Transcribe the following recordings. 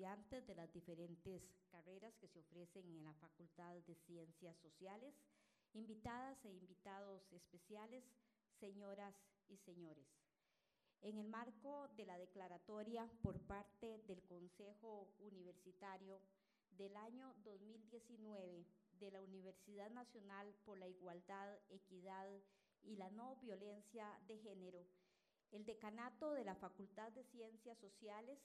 estudiantes de las diferentes carreras que se ofrecen en la Facultad de Ciencias Sociales, invitadas e invitados especiales, señoras y señores. En el marco de la declaratoria por parte del Consejo Universitario del año 2019 de la Universidad Nacional por la Igualdad, Equidad y la No Violencia de Género, el decanato de la Facultad de Ciencias Sociales,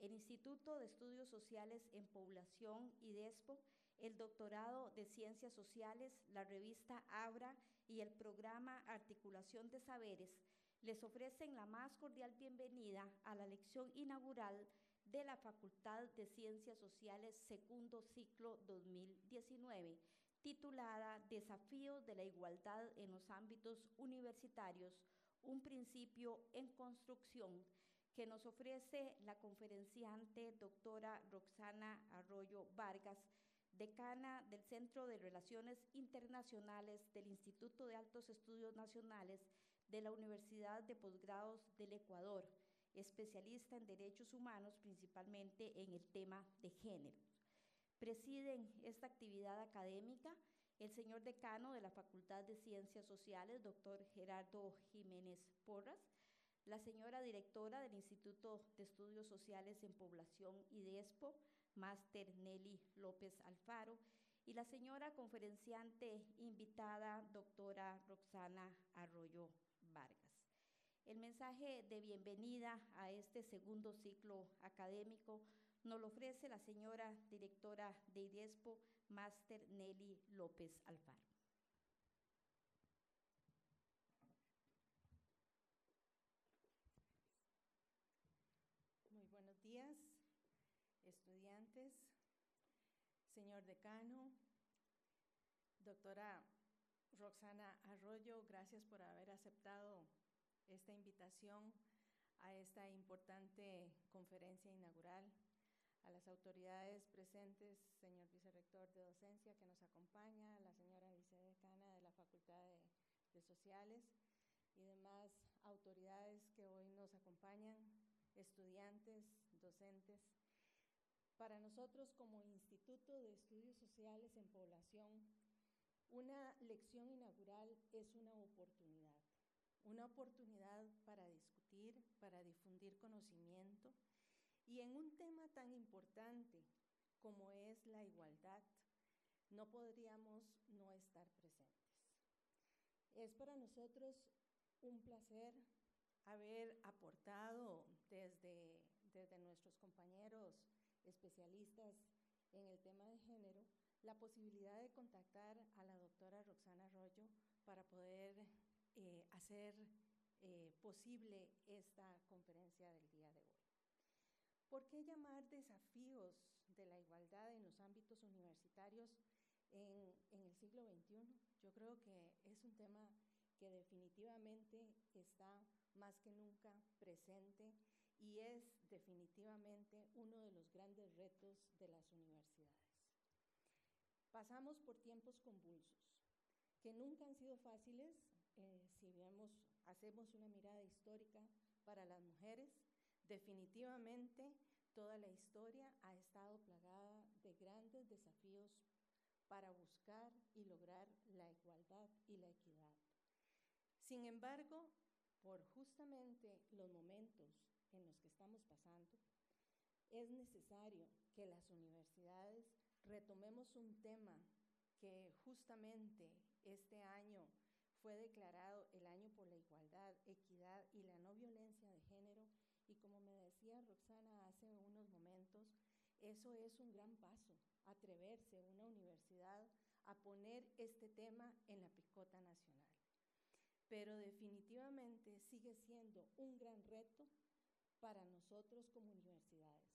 el Instituto de Estudios Sociales en Población y DESPO, el doctorado de Ciencias Sociales, la revista Abra y el programa Articulación de Saberes les ofrecen la más cordial bienvenida a la lección inaugural de la Facultad de Ciencias Sociales segundo ciclo 2019, titulada Desafíos de la Igualdad en los ámbitos universitarios, un principio en construcción, que nos ofrece la conferenciante doctora Roxana Arroyo Vargas, decana del Centro de Relaciones Internacionales del Instituto de Altos Estudios Nacionales de la Universidad de Posgrados del Ecuador, especialista en derechos humanos, principalmente en el tema de género. Presiden esta actividad académica el señor decano de la Facultad de Ciencias Sociales, doctor Gerardo Jiménez Porras, la señora directora del Instituto de Estudios Sociales en Población y DESPO, máster Nelly López Alfaro, y la señora conferenciante invitada, doctora Roxana Arroyo Vargas. El mensaje de bienvenida a este segundo ciclo académico nos lo ofrece la señora directora de IDESPO, máster Nelly López Alfaro. Muy buenos días, señor decano, doctora Roxana Arroyo, gracias por haber aceptado esta invitación a esta importante conferencia inaugural. A las autoridades presentes, señor vicerrector de docencia que nos acompaña, la señora vicedecana de la Facultad de, de Sociales y demás autoridades que hoy nos acompañan, estudiantes, docentes. Para nosotros como Instituto de Estudios Sociales en Población, una lección inaugural es una oportunidad, una oportunidad para discutir, para difundir conocimiento y en un tema tan importante como es la igualdad, no podríamos no estar presentes. Es para nosotros un placer haber aportado desde, desde nuestros compañeros especialistas en el tema de género la posibilidad de contactar a la doctora Roxana Arroyo para poder eh, hacer eh, posible esta conferencia del día de hoy. ¿Por qué llamar desafíos de la igualdad en los ámbitos universitarios en, en el siglo XXI? Yo creo que es un tema que definitivamente está más que nunca presente y es definitivamente uno de los grandes retos de las universidades. Pasamos por tiempos convulsos, que nunca han sido fáciles eh, si vemos, hacemos una mirada histórica para las mujeres. Definitivamente toda la historia ha estado plagada de grandes desafíos para buscar y lograr la igualdad y la equidad. Sin embargo, por justamente los momentos en los que estamos pasando, es necesario que las universidades retomemos un tema que justamente este año fue declarado el año por la igualdad, equidad y la no violencia de género. Y como me decía Roxana hace unos momentos, eso es un gran paso, atreverse una universidad a poner este tema en la picota nacional pero definitivamente sigue siendo un gran reto para nosotros como universidades.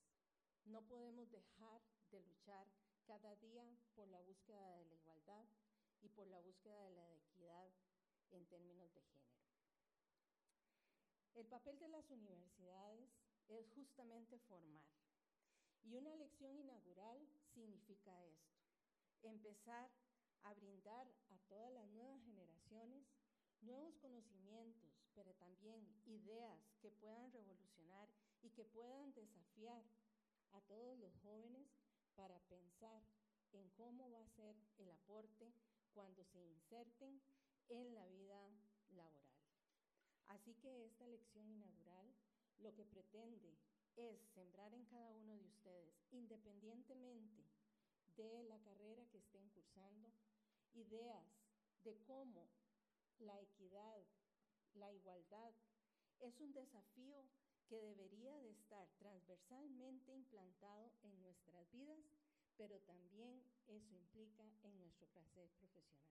No podemos dejar de luchar cada día por la búsqueda de la igualdad y por la búsqueda de la equidad en términos de género. El papel de las universidades es justamente formar. Y una lección inaugural significa esto, empezar a brindar a todas las nuevas generaciones nuevos conocimientos, pero también ideas que puedan revolucionar y que puedan desafiar a todos los jóvenes para pensar en cómo va a ser el aporte cuando se inserten en la vida laboral. Así que esta lección inaugural lo que pretende es sembrar en cada uno de ustedes, independientemente de la carrera que estén cursando, ideas de cómo la equidad, la igualdad es un desafío que debería de estar transversalmente implantado en nuestras vidas, pero también eso implica en nuestro placer profesional.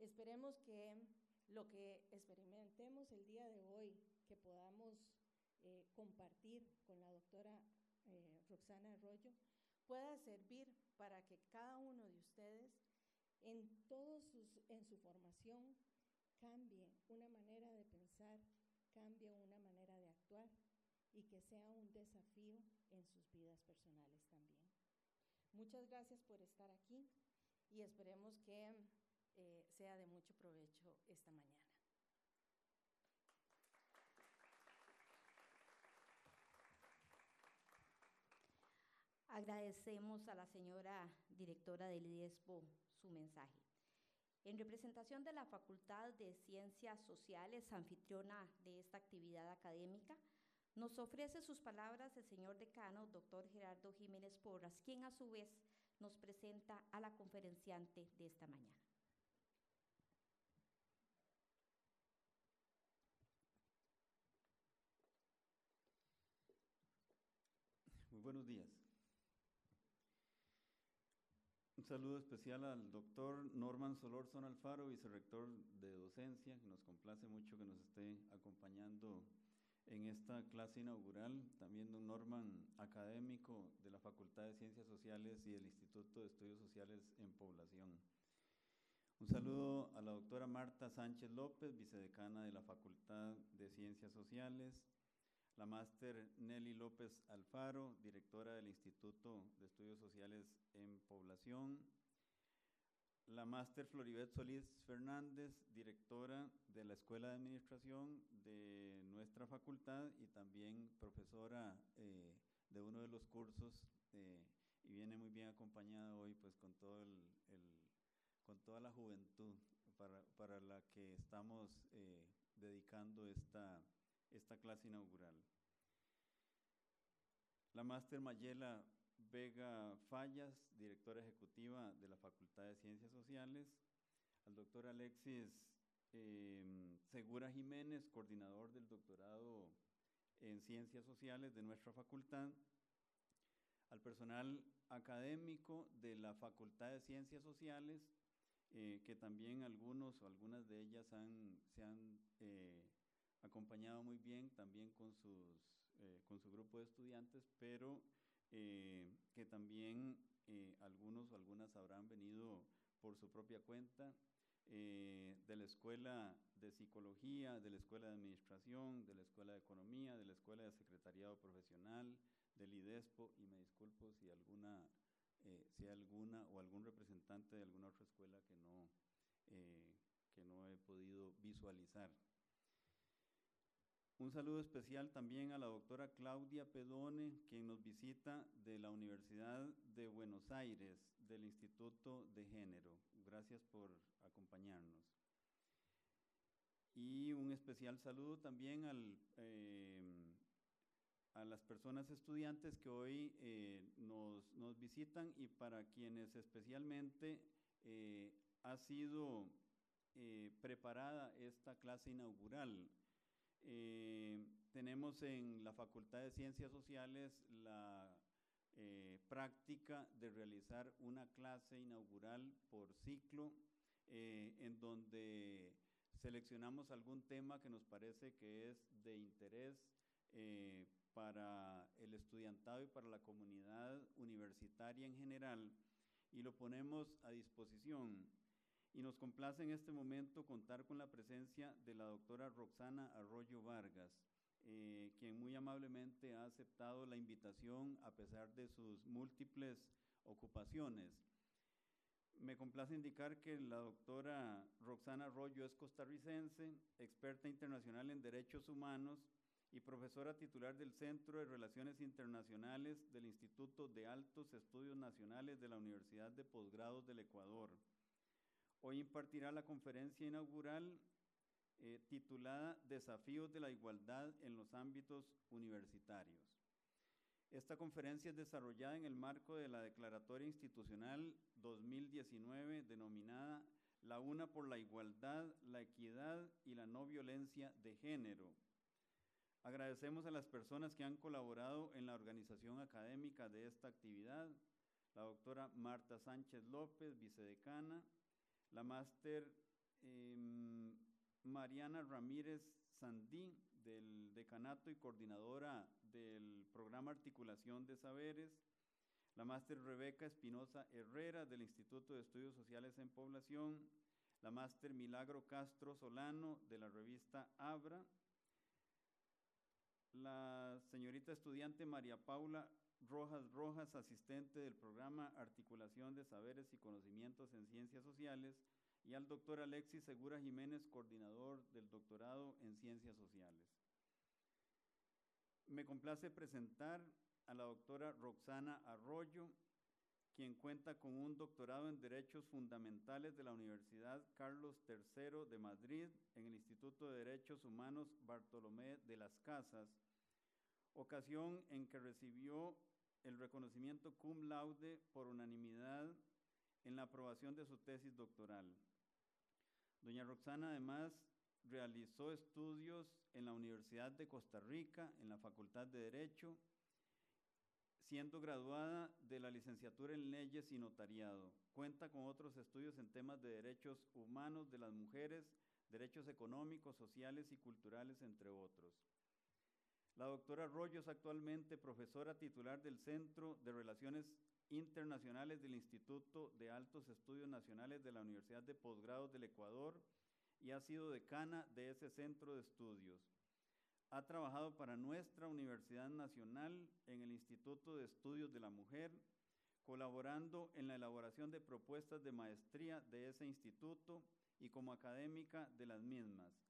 Esperemos que lo que experimentemos el día de hoy, que podamos eh, compartir con la doctora eh, Roxana Arroyo, pueda servir para que cada uno de ustedes en, todos sus, en su formación cambie una manera de pensar, cambie una manera de actuar y que sea un desafío en sus vidas personales también. Muchas gracias por estar aquí y esperemos que eh, sea de mucho provecho esta mañana. Agradecemos a la señora directora del IDESPO su mensaje. En representación de la Facultad de Ciencias Sociales, anfitriona de esta actividad académica, nos ofrece sus palabras el señor decano, doctor Gerardo Jiménez Porras, quien a su vez nos presenta a la conferenciante de esta mañana. Muy buenos días. Un saludo especial al doctor Norman Solorson Alfaro, vicerrector de docencia, que nos complace mucho que nos esté acompañando en esta clase inaugural. También don Norman, académico de la Facultad de Ciencias Sociales y del Instituto de Estudios Sociales en Población. Un saludo a la doctora Marta Sánchez López, vicedecana de la Facultad de Ciencias Sociales, la máster Nelly López Alfaro, directora del Instituto de Estudios Sociales en Población, la máster Floribet Solís Fernández, directora de la Escuela de Administración de nuestra facultad y también profesora eh, de uno de los cursos eh, y viene muy bien acompañada hoy pues con todo el, con toda la juventud para, para la que estamos eh, dedicando esta esta clase inaugural. La máster Mayela Vega Fallas, directora ejecutiva de la Facultad de Ciencias Sociales, al doctor Alexis em, Segura Jiménez, coordinador del doctorado en Ciencias Sociales de nuestra facultad, al personal académico de la Facultad de Ciencias Sociales, eh, que también algunos o algunas de ellas han, se han eh, acompañado muy bien también con, sus, eh, con su grupo de estudiantes, pero eh, que también eh, algunos o algunas habrán venido por su propia cuenta, de la Escuela de Psicología, de la Escuela de Administración, de la Escuela de Economía, de la Escuela de Secretariado Profesional, del IDESPO, y me disculpo si alguna, si alguna o algún representante de alguna otra escuela que no, que no he podido visualizar. Un saludo especial también a la doctora Claudia Pedone, quien nos visita de la Universidad de Buenos Aires, del Instituto de Género. Gracias por acompañarnos. Y un especial saludo también eh, a las personas estudiantes que hoy eh, nos, nos, visitan y para quienes especialmente eh, ha sido preparada esta clase inaugural. Eh, tenemos en la Facultad de Ciencias Sociales la eh, práctica de realizar una clase inaugural por ciclo eh, en donde seleccionamos algún tema que nos parece que es de interés para el estudiantado y para la comunidad universitaria en general y lo ponemos a disposición y nos complace en este momento contar con la presencia de la doctora Roxana Arroyo Vargas, eh, quien muy amablemente ha aceptado la invitación a pesar de sus múltiples ocupaciones. Me complace indicar que la doctora Roxana Arroyo es costarricense, experta internacional en derechos humanos y profesora titular del Centro de Relaciones Internacionales del Instituto de Altos Estudios Nacionales de la Universidad de Posgrados del Ecuador. Hoy impartirá la conferencia inaugural eh, titulada Desafíos de la Igualdad en los ámbitos universitarios. Esta conferencia es desarrollada en el marco de la Declaratoria Institucional 2019 denominada La Una por la Igualdad, la Equidad y la No Violencia de Género. Agradecemos a las personas que han colaborado en la organización académica de esta actividad, la doctora Marta Sánchez López, vicedecana, la máster eh, Mariana Ramírez Sandí, del decanato y coordinadora del programa Articulación de Saberes, la máster Rebeca Espinosa Herrera del Instituto de Estudios Sociales en Población, la máster Milagro Castro Solano de la revista Abra, la señorita estudiante María Paula Rojas Rojas, asistente del programa Articulación de Saberes y Conocimientos en Ciencias Sociales, y al doctor Alexis Segura Jiménez, coordinador del doctorado en Ciencias Sociales. Me complace presentar a la doctora Roxana Arroyo, quien cuenta con un doctorado en Derechos Fundamentales de la Universidad Carlos III de Madrid en el Instituto de Derechos Humanos Bartolomé de las Casas, ocasión en que recibió el reconocimiento cum laude por unanimidad en la aprobación de su tesis doctoral. Doña Roxana además realizó estudios en la Universidad de Costa Rica, en la Facultad de Derecho, siendo graduada de la licenciatura en Leyes y Notariado. Cuenta con otros estudios en temas de derechos humanos de las mujeres, derechos económicos, sociales y culturales, entre otros. La doctora Arroyo es actualmente profesora titular del Centro de Relaciones Internacionales del Instituto de Altos Estudios Nacionales de la Universidad de Posgrados del Ecuador y ha sido decana de ese centro de estudios. Ha trabajado para nuestra Universidad Nacional en el Instituto de Estudios de la Mujer, colaborando en la elaboración de propuestas de maestría de ese instituto y como académica de las mismas.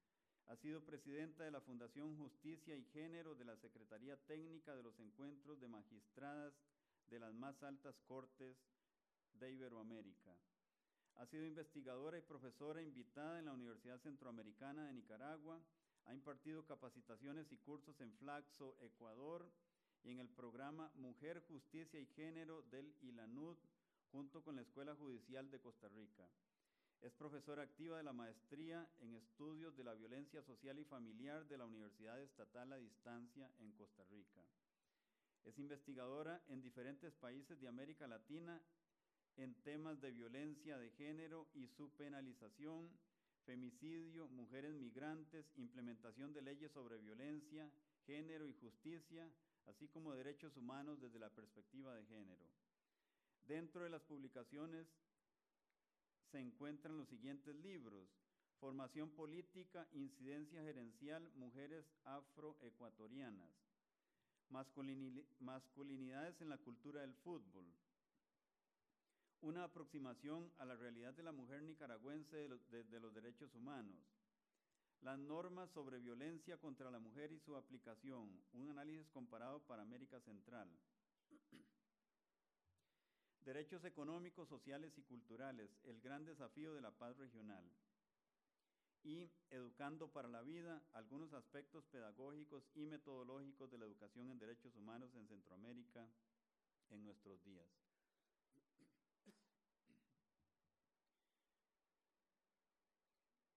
Ha sido presidenta de la Fundación Justicia y Género de la Secretaría Técnica de los Encuentros de Magistradas de las más altas cortes de Iberoamérica. Ha sido investigadora y profesora invitada en la Universidad Centroamericana de Nicaragua. Ha impartido capacitaciones y cursos en Flaxo, Ecuador, y en el programa Mujer, Justicia y Género del ILANUD, junto con la Escuela Judicial de Costa Rica. Es profesora activa de la maestría en estudios de la violencia social y familiar de la Universidad Estatal a Distancia en Costa Rica. Es investigadora en diferentes países de América Latina en temas de violencia de género y su penalización, femicidio, mujeres migrantes, implementación de leyes sobre violencia, género y justicia, así como derechos humanos desde la perspectiva de género. Dentro de las publicaciones se encuentran los siguientes libros. Formación política, incidencia gerencial, mujeres afroecuatorianas. Masculinidades en la cultura del fútbol una aproximación a la realidad de la mujer nicaragüense desde los derechos humanos, las normas sobre violencia contra la mujer y su aplicación, un análisis comparado para América Central, derechos económicos, sociales y culturales, el gran desafío de la paz regional, y Educando para la Vida, algunos aspectos pedagógicos y metodológicos de la educación en derechos humanos en Centroamérica en nuestros días.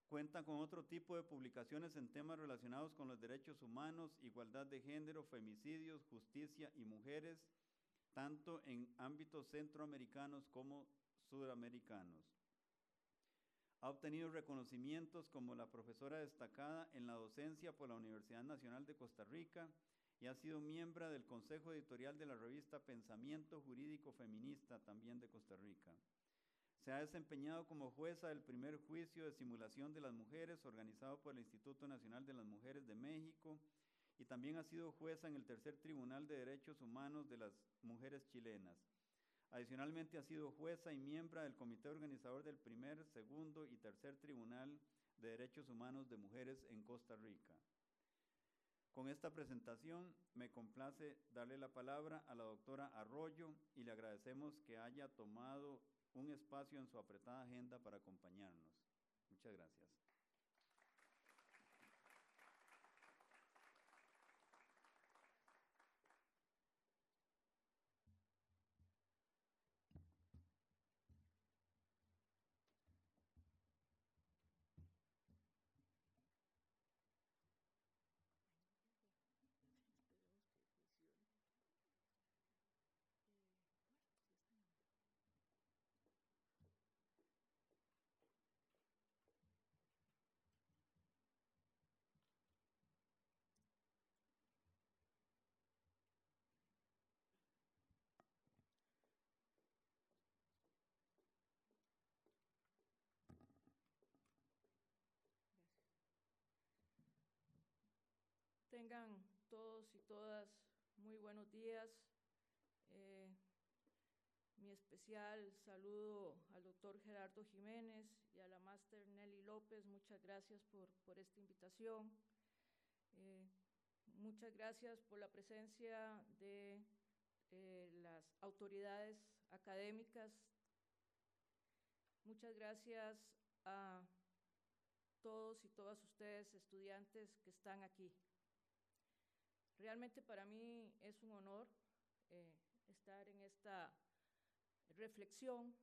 Cuenta con otro tipo de publicaciones en temas relacionados con los derechos humanos, igualdad de género, femicidios, justicia y mujeres, tanto en ámbitos centroamericanos como sudamericanos. Ha obtenido reconocimientos como la profesora destacada en la docencia por la Universidad Nacional de Costa Rica y ha sido miembro del Consejo Editorial de la revista Pensamiento Jurídico Feminista también de Costa Rica. Se ha desempeñado como jueza del primer juicio de simulación de las mujeres organizado por el Instituto Nacional de las Mujeres de México y también ha sido jueza en el tercer Tribunal de Derechos Humanos de las Mujeres Chilenas. Adicionalmente ha sido jueza y miembro del comité organizador del primer, segundo y tercer Tribunal de Derechos Humanos de Mujeres en Costa Rica. Con esta presentación me complace darle la palabra a la doctora Arroyo y le agradecemos que haya tomado un espacio en su apretada agenda para acompañarnos. Muchas gracias. Todos y todas muy buenos días. Eh, mi especial saludo al doctor Gerardo Jiménez y a la máster Nelly López. Muchas gracias por, por esta invitación. Eh, muchas gracias por la presencia de eh, las autoridades académicas. Muchas gracias a todos y todas ustedes, estudiantes que están aquí. Realmente para mí es un honor eh, estar en esta reflexión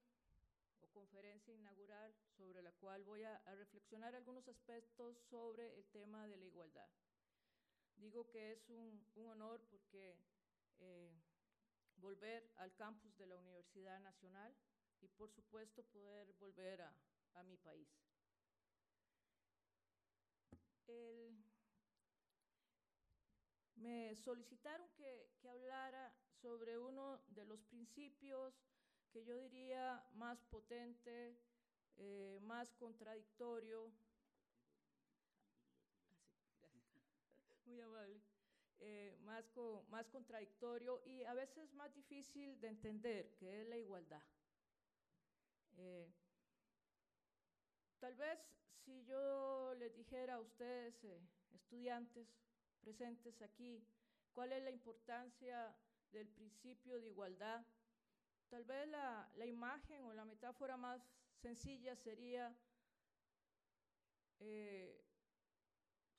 o conferencia inaugural sobre la cual voy a, reflexionar algunos aspectos sobre el tema de la igualdad. Digo que es un, honor porque eh, volver al campus de la Universidad Nacional y por supuesto poder volver a, mi país. Me solicitaron que, que, hablara sobre uno de los principios que yo diría más potente, eh, más contradictorio. Muy amable. Eh, más, co más contradictorio y a veces más difícil de entender, que es la igualdad. Eh, tal vez si yo les dijera a ustedes, estudiantes, presentes aquí, cuál es la importancia del principio de igualdad. Tal vez la, imagen o la metáfora más sencilla sería, eh,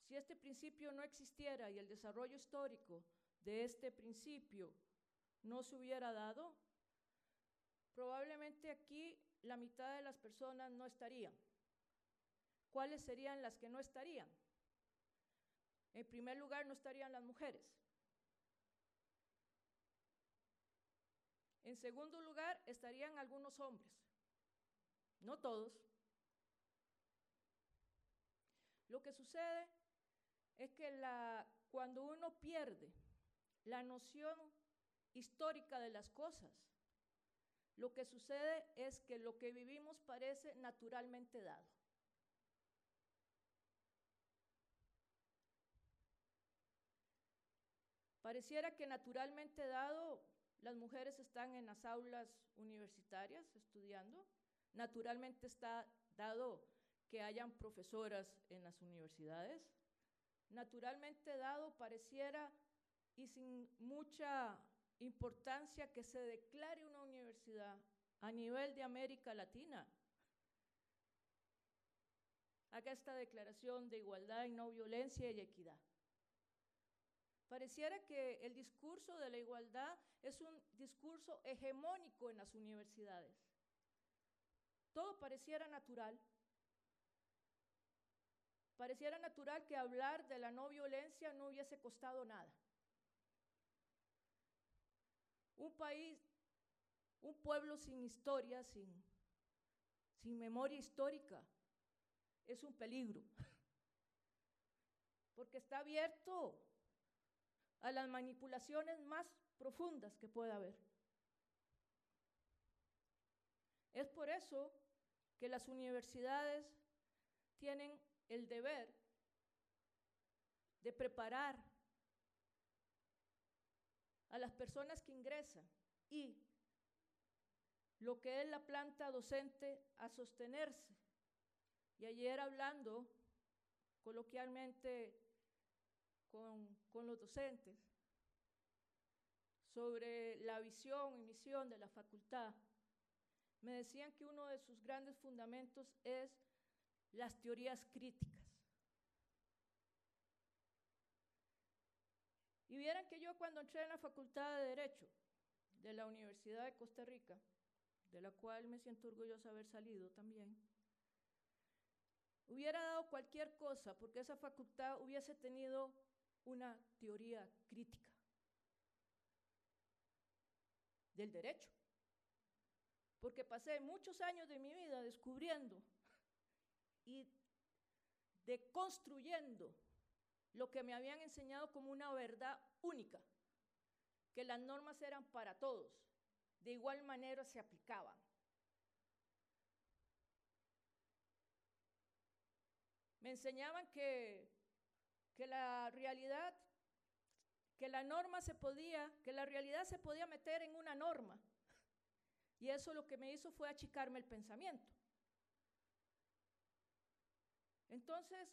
si este principio no existiera y el desarrollo histórico de este principio no se hubiera dado, probablemente aquí la mitad de las personas no estarían. ¿Cuáles serían las que no estarían? En primer lugar, no estarían las mujeres. En segundo lugar, estarían algunos hombres, no todos. Lo que sucede es que la, cuando uno pierde la noción histórica de las cosas, lo que sucede es que lo que vivimos parece naturalmente dado. Pareciera que naturalmente dado, las mujeres están en las aulas universitarias estudiando, naturalmente está dado que hayan profesoras en las universidades, naturalmente dado pareciera y sin mucha importancia que se declare una universidad a nivel de América Latina. Haga esta declaración de igualdad y no violencia y equidad. Pareciera que el discurso de la igualdad es un discurso hegemónico en las universidades. Todo pareciera natural. Pareciera natural que hablar de la no violencia no hubiese costado nada. Un país, un pueblo sin historia, sin, sin memoria histórica, es un peligro. Porque está abierto a las manipulaciones más profundas que pueda haber. Es por eso que las universidades tienen el deber de preparar a las personas que ingresan y lo que es la planta docente a sostenerse. Y ayer hablando coloquialmente con, con los docentes sobre la visión y misión de la facultad, me decían que uno de sus grandes fundamentos es las teorías críticas. Y vieran que yo cuando entré en la Facultad de Derecho de la Universidad de Costa Rica, de la cual me siento orgullosa de haber salido también, hubiera dado cualquier cosa porque esa facultad hubiese tenido una teoría crítica del derecho. Porque pasé muchos años de mi vida descubriendo y deconstruyendo lo que me habían enseñado como una verdad única, que las normas eran para todos, de igual manera se aplicaban. Me enseñaban que, que la realidad, que la norma se podía, que la realidad se podía meter en una norma. Y eso lo que me hizo fue achicarme el pensamiento. Entonces,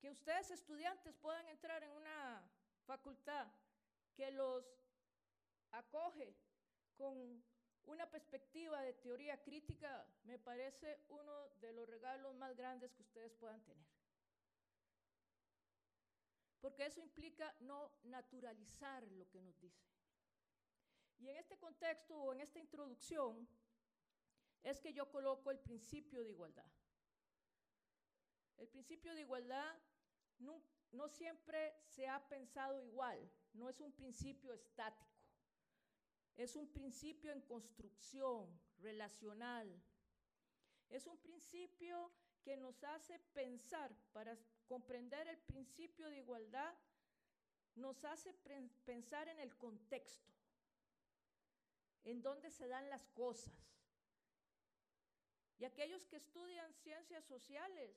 que ustedes estudiantes puedan entrar en una facultad que los acoge con una perspectiva de teoría crítica, me parece uno de los regalos más grandes que ustedes puedan tener. Porque eso implica no naturalizar lo que nos dice. Y en este contexto o en esta introducción es que yo coloco el principio de igualdad. El principio de igualdad no, no, siempre se ha pensado igual, no es un principio estático, es un principio en construcción relacional, es un principio que nos hace pensar, para comprender el principio de igualdad, nos hace pensar en el contexto, en dónde se dan las cosas. Y aquellos que estudian ciencias sociales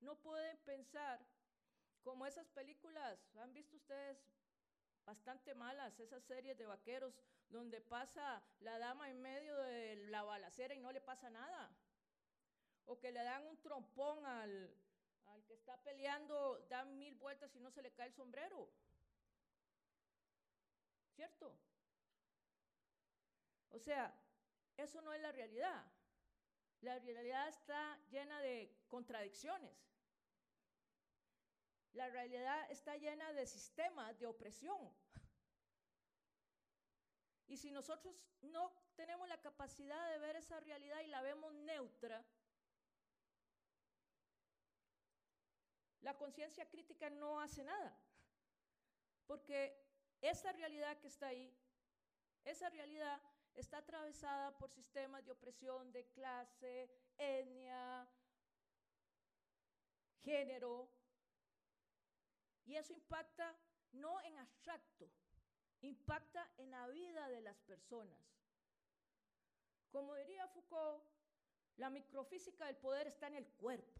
no pueden pensar como esas películas, han visto ustedes bastante malas, esas series de vaqueros donde pasa la dama en medio de la balacera y no le pasa nada. O que le dan un trompón al, que está peleando, dan mil vueltas y no se le cae el sombrero. ¿Cierto? O sea, eso no es la realidad. La realidad está llena de contradicciones. La realidad está llena de sistemas de opresión. Y si nosotros no tenemos la capacidad de ver esa realidad y la vemos neutra, la conciencia crítica no hace nada. Porque esa realidad que está ahí, esa realidad está atravesada por sistemas de opresión de clase, etnia, género, y eso impacta no en abstracto, impacta en la vida de las personas. Como diría Foucault, la microfísica del poder está en el cuerpo.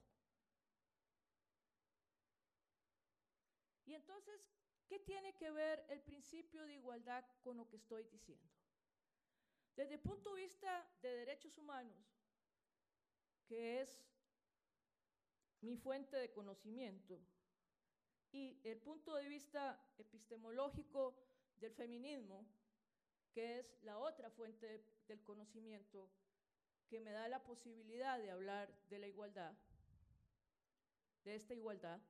Y entonces, ¿qué tiene que ver el principio de igualdad con lo que estoy diciendo? Desde el punto de vista de derechos humanos, que es mi fuente de conocimiento, y el punto de vista epistemológico del feminismo, que es la otra fuente del conocimiento que me da la posibilidad de hablar de la igualdad, de esta igualdad.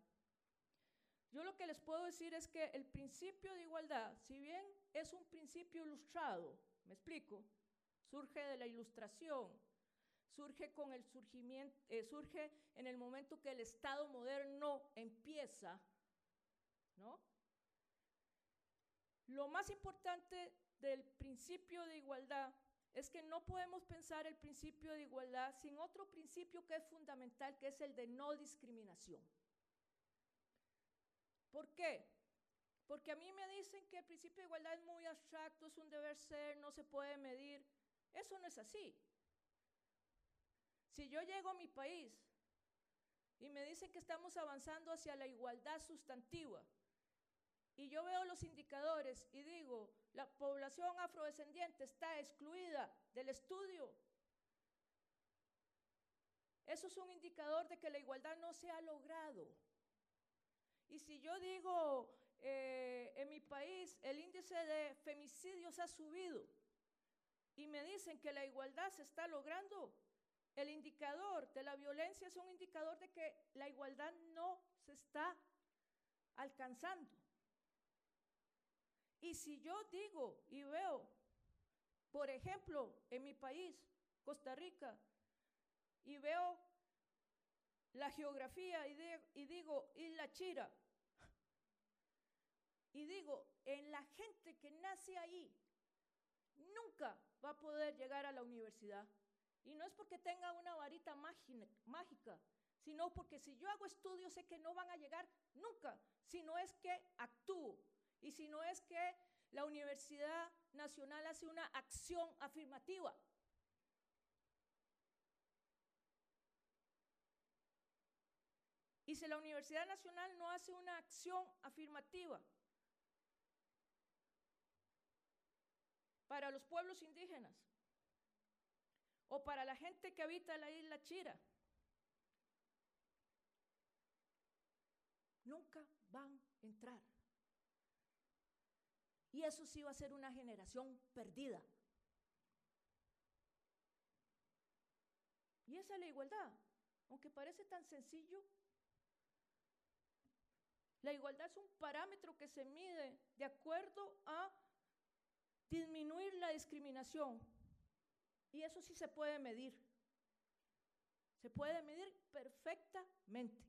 Yo lo que les puedo decir es que el principio de igualdad, si bien es un principio ilustrado, me explico, surge de la ilustración, surge con el surgimiento, eh, surge en el momento que el Estado moderno empieza lo más importante del principio de igualdad es que no podemos pensar el principio de igualdad sin otro principio que es fundamental, que es el de no discriminación. ¿Por qué? Porque a mí me dicen que el principio de igualdad es muy abstracto, es un deber ser, no se puede medir. Eso no es así. Si yo llego a mi país y me dicen que estamos avanzando hacia la igualdad sustantiva, y yo veo los indicadores y digo, la población afrodescendiente está excluida del estudio. Eso es un indicador de que la igualdad no se ha logrado. Y si yo digo, eh, en mi país el índice de femicidios ha subido y me dicen que la igualdad se está logrando, el indicador de la violencia es un indicador de que la igualdad no se está alcanzando. Y si yo digo y veo, por ejemplo, en mi país, Costa Rica, y veo la geografía y, y digo, Isla Chira, y digo, en la gente que nace ahí, nunca va a poder llegar a la universidad. Y no es porque tenga una varita mágica, sino porque si yo hago estudios sé que no van a llegar nunca, sino es que actúo. Y si no es que la Universidad Nacional hace una acción afirmativa. Y si la Universidad Nacional no hace una acción afirmativa para los pueblos indígenas o para la gente que habita la isla Chira, nunca van a entrar. Y eso sí va a ser una generación perdida. Y esa es la igualdad. Aunque parece tan sencillo, la igualdad es un parámetro que se mide de acuerdo a disminuir la discriminación. Y eso sí se puede medir. Se puede medir perfectamente.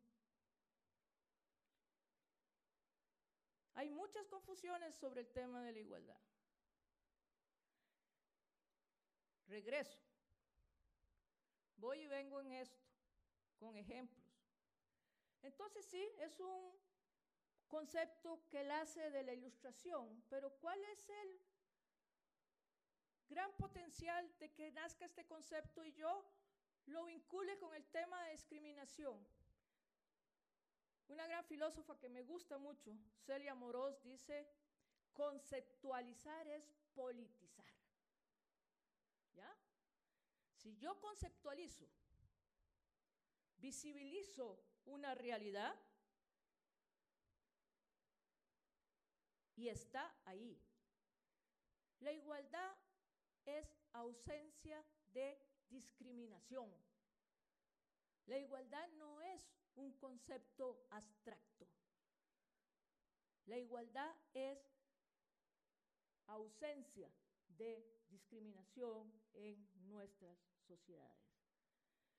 Hay muchas confusiones sobre el tema de la igualdad. Regreso. Voy y vengo en esto, con ejemplos. Entonces sí, es un concepto que él hace de la ilustración, pero ¿cuál es el gran potencial de que nazca este concepto y yo lo vincule con el tema de discriminación? Una gran filósofa que me gusta mucho, Celia Moros, dice, conceptualizar es politizar. ¿Ya? Si yo conceptualizo, visibilizo una realidad y está ahí. La igualdad es ausencia de discriminación. La igualdad no es un concepto abstracto. La igualdad es ausencia de discriminación en nuestras sociedades.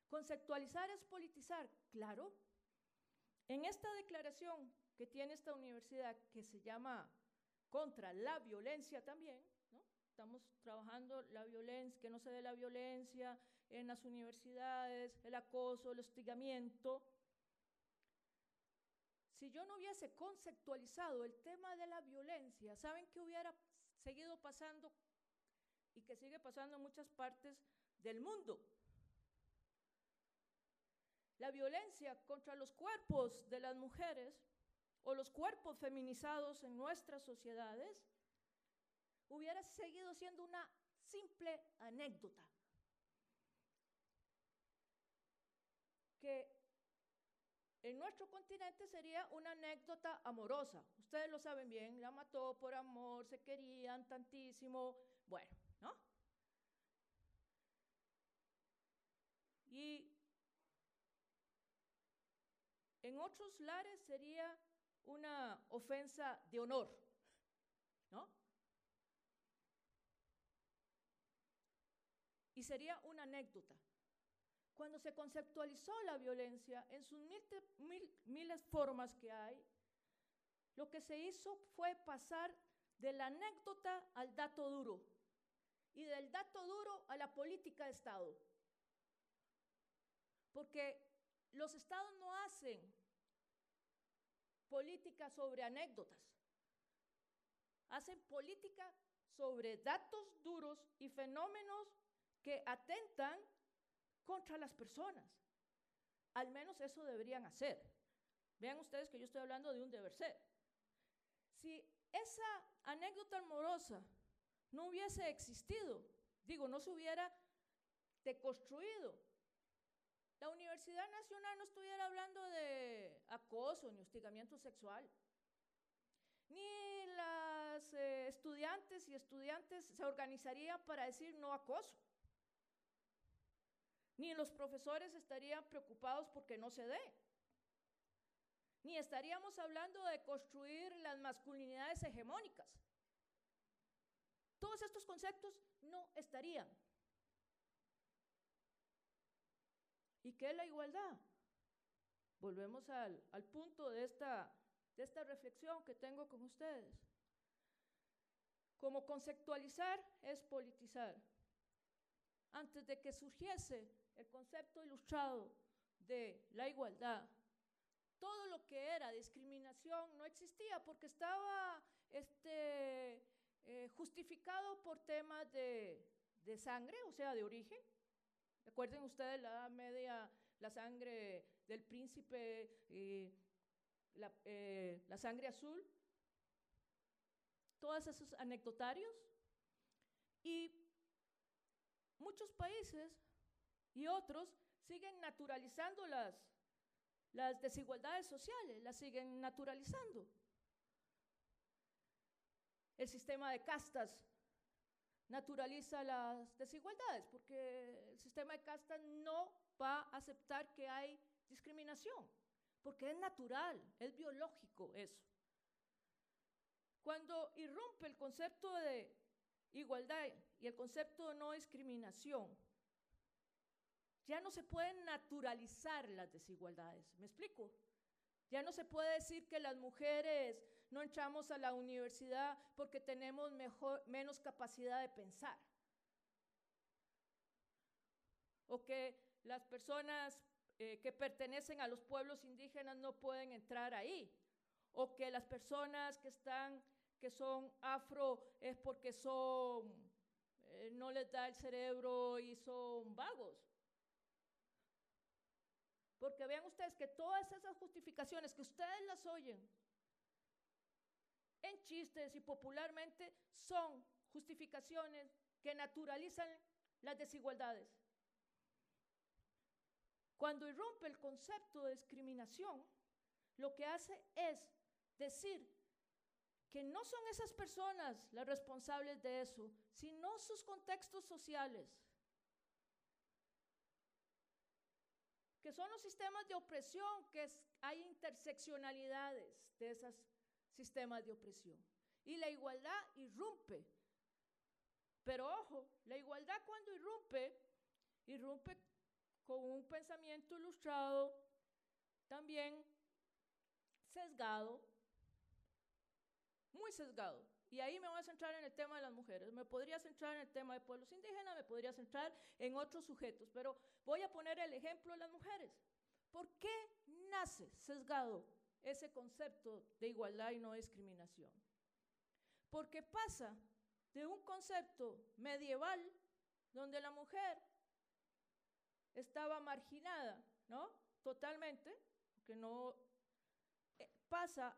Conceptualizar es politizar, claro. En esta declaración que tiene esta universidad que se llama contra la violencia también, ¿no? estamos trabajando la violencia, que no se dé la violencia en las universidades, el acoso, el hostigamiento, si yo no hubiese conceptualizado el tema de la violencia, ¿saben qué hubiera seguido pasando y que sigue pasando en muchas partes del mundo? La violencia contra los cuerpos de las mujeres o los cuerpos feminizados en nuestras sociedades hubiera seguido siendo una simple anécdota que en nuestro continente sería una anécdota amorosa. Ustedes lo saben bien, la mató por amor, se querían tantísimo. Bueno, ¿no? Y en otros lares sería una ofensa de honor, ¿no? Y sería una anécdota. Cuando se conceptualizó la violencia en sus miles formas que hay, lo que se hizo fue pasar de la anécdota al dato duro y del dato duro a la política de Estado. Porque los estados no hacen política sobre anécdotas, hacen política sobre datos duros y fenómenos que atentan contra las personas. Al menos eso deberían hacer. Vean ustedes que yo estoy hablando de un deber ser. Si esa anécdota amorosa no hubiese existido, digo, no se hubiera deconstruido la Universidad Nacional no estuviera hablando de acoso ni hostigamiento sexual. Ni las eh, estudiantes y estudiantes se organizarían para decir no acoso. Ni los profesores estarían preocupados porque no se dé. Ni estaríamos hablando de construir las masculinidades hegemónicas. Todos estos conceptos no estarían. ¿Y qué es la igualdad? Volvemos al, al punto de esta, de esta reflexión que tengo con ustedes. Como conceptualizar es politizar. Antes de que surgiese el concepto ilustrado de la igualdad, todo lo que era discriminación no existía porque estaba este, eh, justificado por temas de, de sangre, o sea, de origen, Recuerden ustedes la Edad Media, la sangre del príncipe, eh, la, eh, la sangre azul, todos esos anecdotarios. Y muchos países y otros siguen naturalizando las, las desigualdades sociales, las siguen naturalizando. El sistema de castas naturaliza las desigualdades, porque el sistema de casta no va a aceptar que hay discriminación, porque es natural, es biológico eso. Cuando irrumpe el concepto de igualdad y el concepto de no discriminación, ya no se pueden naturalizar las desigualdades. ¿Me explico? Ya no se puede decir que las mujeres no entramos a la universidad porque tenemos menos capacidad de pensar. O que las personas eh, que pertenecen a los pueblos indígenas no pueden entrar ahí. O que las personas que están, que son afro es porque son, eh, no les da el cerebro y son vagos. Porque vean ustedes que todas esas justificaciones que ustedes las oyen en chistes y popularmente son justificaciones que naturalizan las desigualdades. Cuando irrumpe el concepto de discriminación, lo que hace es decir que no son esas personas las responsables de eso, sino sus contextos sociales, que son los sistemas de opresión, que hay interseccionalidades de esas sistemas de opresión. Y la igualdad irrumpe. Pero ojo, la igualdad cuando irrumpe, irrumpe con un pensamiento ilustrado, también sesgado, muy sesgado. Y ahí me voy a centrar en el tema de las mujeres. Me podría centrar en el tema de pueblos indígenas, me podría centrar en otros sujetos, pero voy a poner el ejemplo de las mujeres. ¿Por qué nace sesgado ese concepto de igualdad y no discriminación. Porque pasa de un concepto medieval donde la mujer estaba marginada, ¿no? Totalmente, que no eh, pasa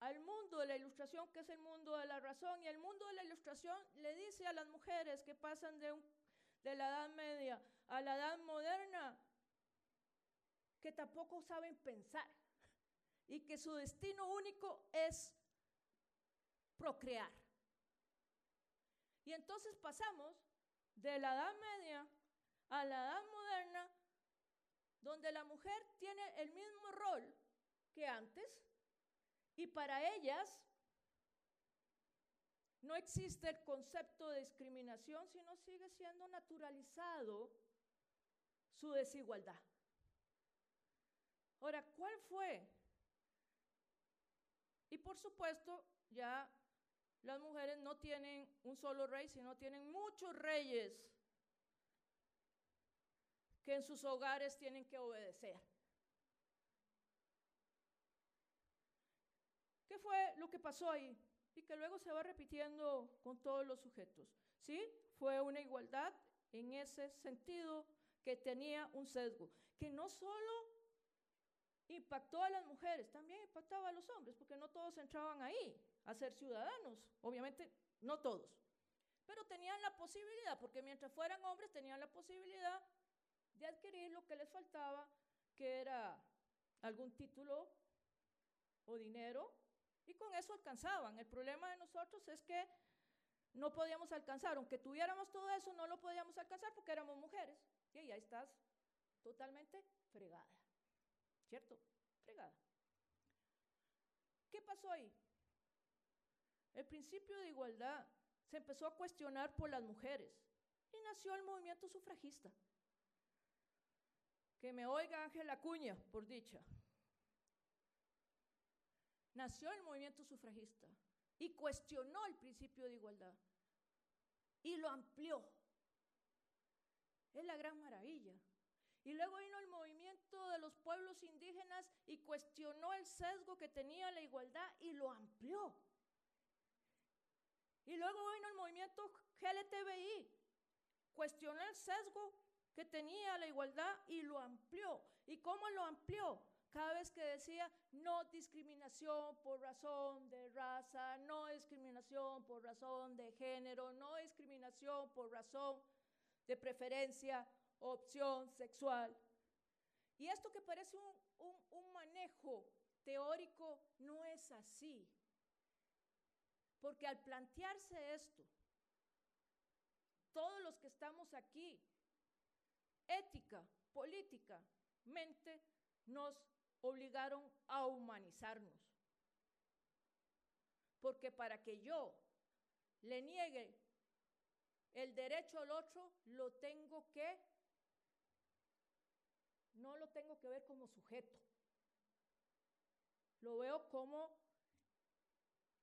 al mundo de la ilustración, que es el mundo de la razón, y el mundo de la ilustración le dice a las mujeres que pasan de, de la Edad Media a la Edad Moderna que tampoco saben pensar y que su destino único es procrear. Y entonces pasamos de la Edad Media a la Edad Moderna, donde la mujer tiene el mismo rol que antes, y para ellas no existe el concepto de discriminación, sino sigue siendo naturalizado su desigualdad. Ahora, ¿cuál fue y por supuesto, ya las mujeres no tienen un solo rey, sino tienen muchos reyes que en sus hogares tienen que obedecer. ¿Qué fue lo que pasó ahí? Y que luego se va repitiendo con todos los sujetos. ¿Sí? Fue una igualdad en ese sentido que tenía un sesgo, que no solo impactó a las mujeres, también impactaba a los hombres, porque no todos entraban ahí a ser ciudadanos, obviamente no todos, pero tenían la posibilidad, porque mientras fueran hombres tenían la posibilidad de adquirir lo que les faltaba, que era algún título o dinero, y con eso alcanzaban. El problema de nosotros es que no podíamos alcanzar, aunque tuviéramos todo eso, no lo podíamos alcanzar porque éramos mujeres. Y ahí estás totalmente fregada. ¿Cierto? Fregada. ¿Qué pasó ahí? El principio de igualdad se empezó a cuestionar por las mujeres y nació el movimiento sufragista. Que me oiga Ángela Cuña, por dicha. Nació el movimiento sufragista y cuestionó el principio de igualdad y lo amplió. Es la gran maravilla. Y luego vino el movimiento de los pueblos indígenas y cuestionó el sesgo que tenía la igualdad y lo amplió. Y luego vino el movimiento GLTBI, cuestionó el sesgo que tenía la igualdad y lo amplió. ¿Y cómo lo amplió? Cada vez que decía no discriminación por razón de raza, no discriminación por razón de género, no discriminación por razón de preferencia, opción sexual. Y esto que parece un, un, un manejo teórico no es así. Porque al plantearse esto, todos los que estamos aquí, ética, política, mente, nos obligaron a humanizarnos. Porque para que yo le niegue el derecho al otro, lo tengo que, no lo tengo que ver como sujeto. Lo veo como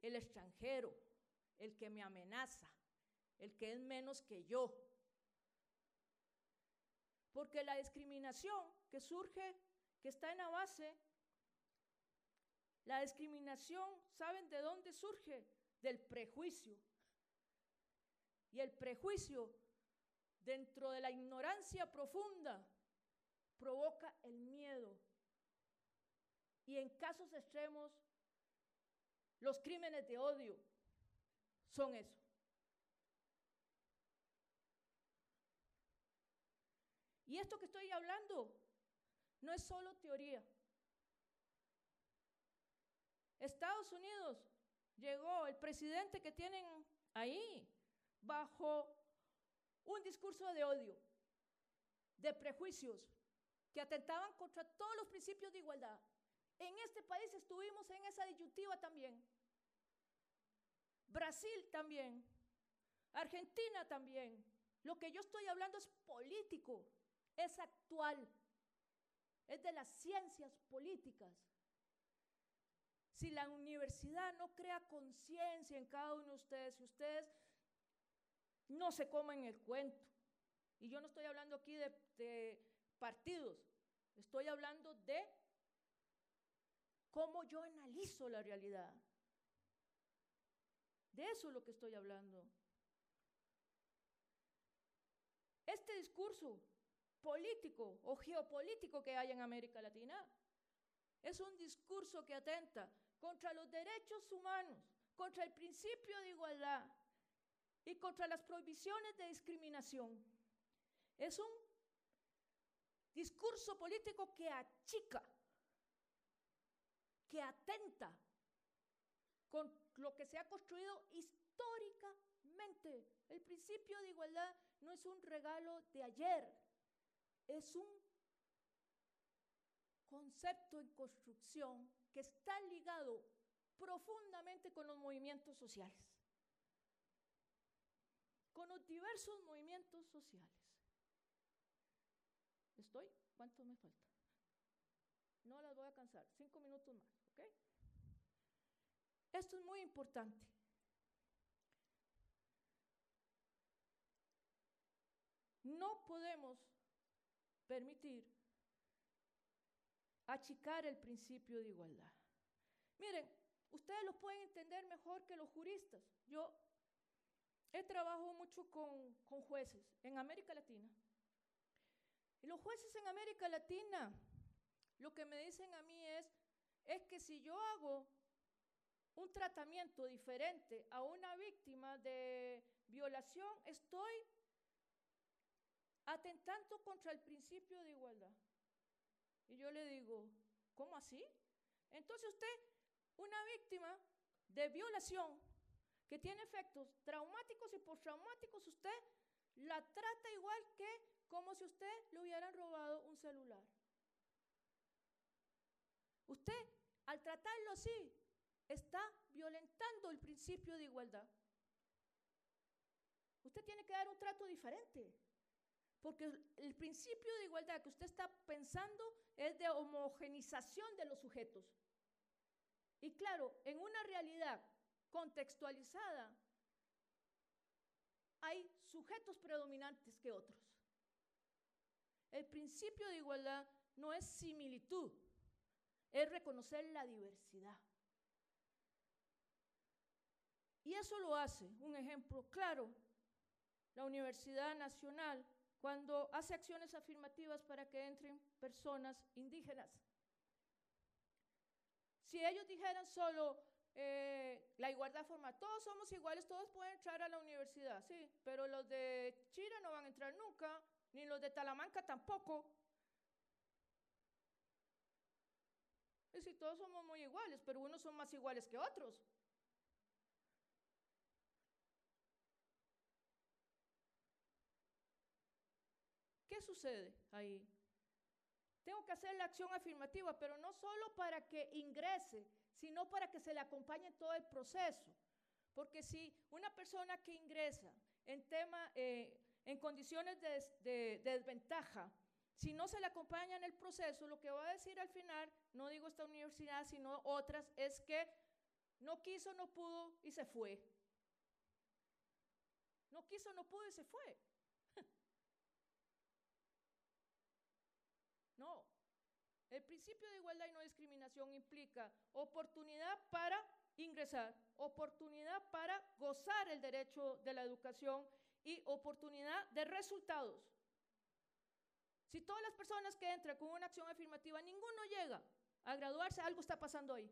el extranjero, el que me amenaza, el que es menos que yo. Porque la discriminación que surge, que está en la base, la discriminación, ¿saben de dónde surge? Del prejuicio. Y el prejuicio, dentro de la ignorancia profunda, provoca el miedo. Y en casos extremos, los crímenes de odio son eso. Y esto que estoy hablando no es solo teoría. Estados Unidos llegó, el presidente que tienen ahí, bajo un discurso de odio, de prejuicios, que atentaban contra todos los principios de igualdad. En este país estuvimos en esa disyuntiva también. Brasil también. Argentina también. Lo que yo estoy hablando es político, es actual, es de las ciencias políticas. Si la universidad no crea conciencia en cada uno de ustedes, si ustedes no se comen el cuento, y yo no estoy hablando aquí de, de partidos, estoy hablando de cómo yo analizo la realidad. De eso es lo que estoy hablando. Este discurso político o geopolítico que hay en América Latina es un discurso que atenta contra los derechos humanos, contra el principio de igualdad y contra las prohibiciones de discriminación. Es un discurso político que achica, que atenta con lo que se ha construido históricamente. El principio de igualdad no es un regalo de ayer, es un concepto en construcción que está ligado profundamente con los movimientos sociales, con los diversos movimientos sociales. ¿Estoy? ¿Cuánto me falta? No las voy a cansar. Cinco minutos más, ¿ok? Esto es muy importante. No podemos permitir achicar el principio de igualdad. Miren, ustedes lo pueden entender mejor que los juristas. Yo he trabajado mucho con, con jueces en América Latina. Y los jueces en América Latina lo que me dicen a mí es, es que si yo hago un tratamiento diferente a una víctima de violación, estoy atentando contra el principio de igualdad. Y yo le digo, ¿cómo así? Entonces usted, una víctima de violación que tiene efectos traumáticos y postraumáticos, usted la trata igual que como si usted le hubieran robado un celular. Usted, al tratarlo así, está violentando el principio de igualdad. Usted tiene que dar un trato diferente. Porque el principio de igualdad que usted está pensando es de homogenización de los sujetos. Y claro, en una realidad contextualizada hay sujetos predominantes que otros. El principio de igualdad no es similitud, es reconocer la diversidad. Y eso lo hace, un ejemplo claro, la Universidad Nacional cuando hace acciones afirmativas para que entren personas indígenas. Si ellos dijeran solo eh, la igualdad formal, todos somos iguales, todos pueden entrar a la universidad, sí, pero los de Chile no van a entrar nunca, ni los de Talamanca tampoco. Es decir, todos somos muy iguales, pero unos son más iguales que otros. ¿Qué sucede ahí? Tengo que hacer la acción afirmativa, pero no solo para que ingrese, sino para que se le acompañe todo el proceso. Porque si una persona que ingresa en, tema, eh, en condiciones de, de desventaja, si no se le acompaña en el proceso, lo que va a decir al final, no digo esta universidad, sino otras, es que no quiso, no pudo y se fue. No quiso, no pudo y se fue. No. El principio de igualdad y no discriminación implica oportunidad para ingresar, oportunidad para gozar el derecho de la educación y oportunidad de resultados. Si todas las personas que entran con una acción afirmativa, ninguno llega a graduarse, algo está pasando ahí.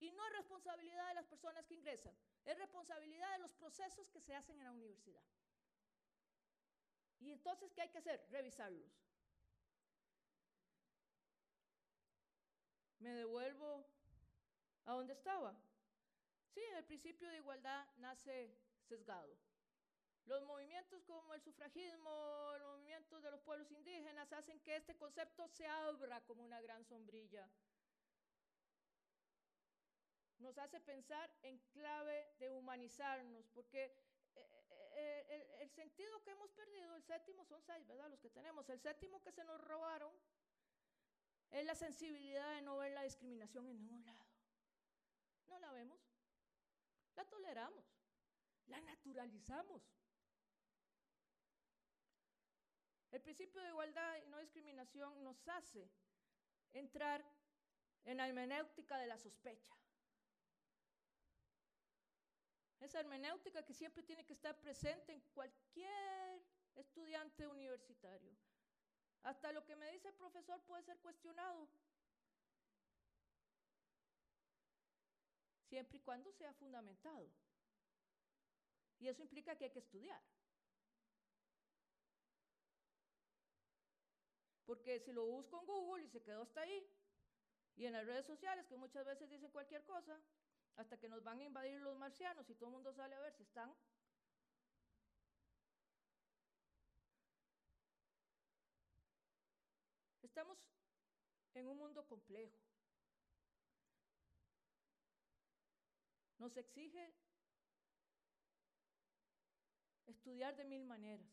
Y no es responsabilidad de las personas que ingresan, es responsabilidad de los procesos que se hacen en la universidad. Y entonces, ¿qué hay que hacer? Revisarlos. Me devuelvo a donde estaba. Sí, el principio de igualdad nace sesgado. Los movimientos como el sufragismo, los movimientos de los pueblos indígenas hacen que este concepto se abra como una gran sombrilla. Nos hace pensar en clave de humanizarnos, porque eh, eh, el, el, sentido que hemos perdido, el séptimo son seis, ¿verdad? Los que tenemos. El séptimo que se nos robaron es la sensibilidad de no ver la discriminación en ningún lado. No la vemos, la toleramos, la naturalizamos. El principio de igualdad y no discriminación nos hace entrar en la hermenéutica de la sospecha. Esa hermenéutica que siempre tiene que estar presente en cualquier estudiante universitario. Hasta lo que me dice el profesor puede ser cuestionado. Siempre y cuando sea fundamentado. Y eso implica que hay que estudiar. Porque si lo busco en Google y se quedó hasta ahí, y en las redes sociales, que muchas veces dicen cualquier cosa, hasta que nos van a invadir los marcianos y todo el mundo sale a ver si están Estamos en un mundo complejo. Nos exige estudiar de mil maneras.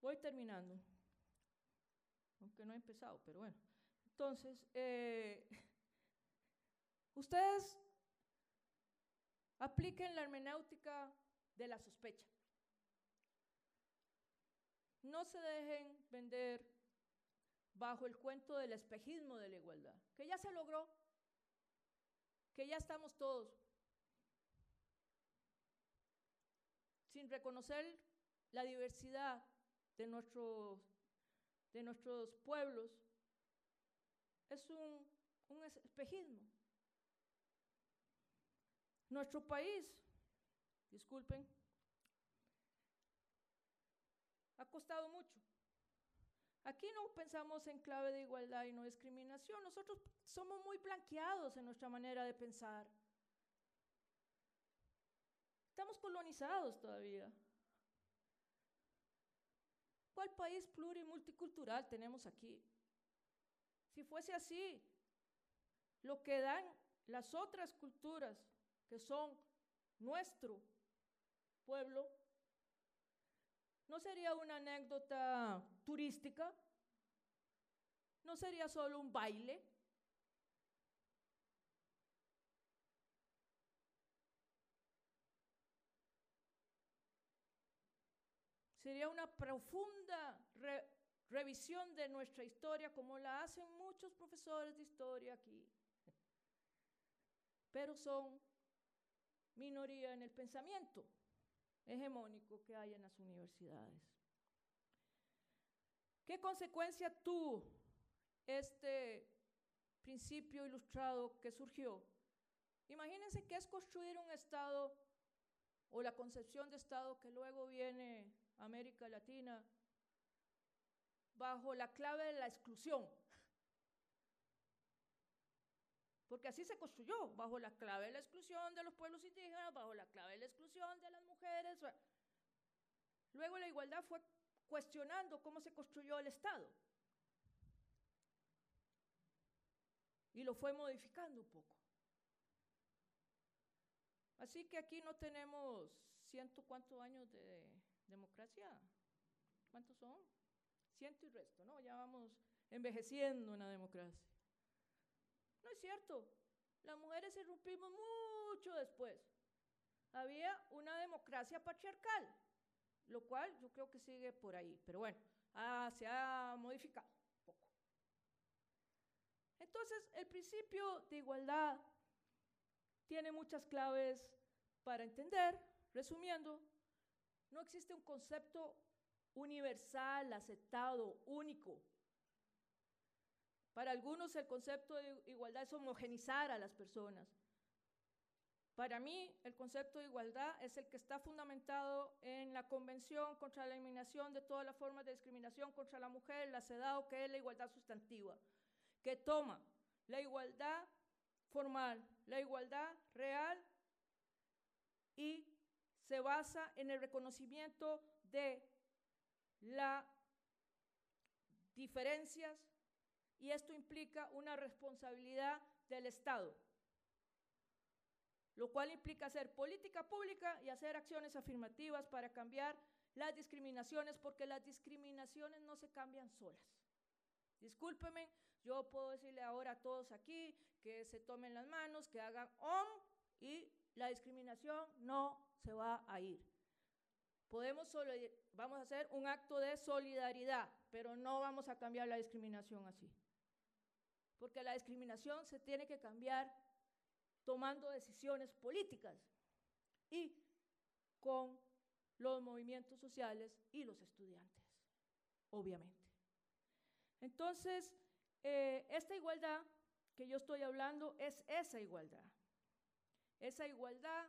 Voy terminando, aunque no he empezado, pero bueno. Entonces, eh, ustedes apliquen la hermenéutica de la sospecha. No se dejen vender bajo el cuento del espejismo de la igualdad, que ya se logró, que ya estamos todos. Sin reconocer la diversidad de nuestros, de nuestros pueblos, es un, un espejismo. Nuestro país, disculpen, costado mucho. Aquí no pensamos en clave de igualdad y no discriminación. Nosotros somos muy blanqueados en nuestra manera de pensar. Estamos colonizados todavía. ¿Cuál país plurimulticultural tenemos aquí? Si fuese así, lo que dan las otras culturas que son nuestro pueblo, ¿no sería una anécdota turística? ¿No sería solo un baile? Sería una profunda revisión de nuestra historia como la hacen muchos profesores de historia aquí. Pero son minoría en el pensamiento hegemónico que hay en las universidades. ¿Qué consecuencia tuvo este principio ilustrado que surgió? Imagínense que es construir un Estado o la concepción de Estado que luego viene América Latina bajo la clave de la exclusión. Porque así se construyó, bajo la clave de la exclusión de los pueblos indígenas, bajo la clave de la exclusión de las mujeres. Luego la igualdad fue cuestionando cómo se construyó el Estado. Y lo fue modificando un poco. Así que aquí no tenemos ciento cuántos años de democracia. ¿Cuántos son? Ciento y resto, ¿no? Ya vamos envejeciendo una democracia. No es cierto. Las mujeres irrumpimos mucho después. Había una democracia patriarcal, lo cual yo creo que sigue por ahí. Pero bueno, ah, se ha modificado un poco. Entonces, el principio de igualdad tiene muchas claves para entender. Resumiendo, no existe un concepto universal, aceptado, único, para algunos el concepto de igualdad es homogenizar a las personas. Para mí el concepto de igualdad es el que está fundamentado en la Convención contra la Eliminación de todas las formas de discriminación contra la mujer, la CEDAW, que es la igualdad sustantiva, que toma la igualdad formal, la igualdad real y se basa en el reconocimiento de las diferencias y esto implica una responsabilidad del Estado, lo cual implica hacer política pública y hacer acciones afirmativas para cambiar las discriminaciones, porque las discriminaciones no se cambian solas. Discúlpeme, yo puedo decirle ahora a todos aquí que se tomen las manos, que hagan OM y la discriminación no se va a ir. Podemos solo, vamos a hacer un acto de solidaridad, pero no vamos a cambiar la discriminación así porque la discriminación se tiene que cambiar tomando decisiones políticas y con los movimientos sociales y los estudiantes, obviamente. Entonces, eh, esta igualdad que yo estoy hablando es esa igualdad, esa igualdad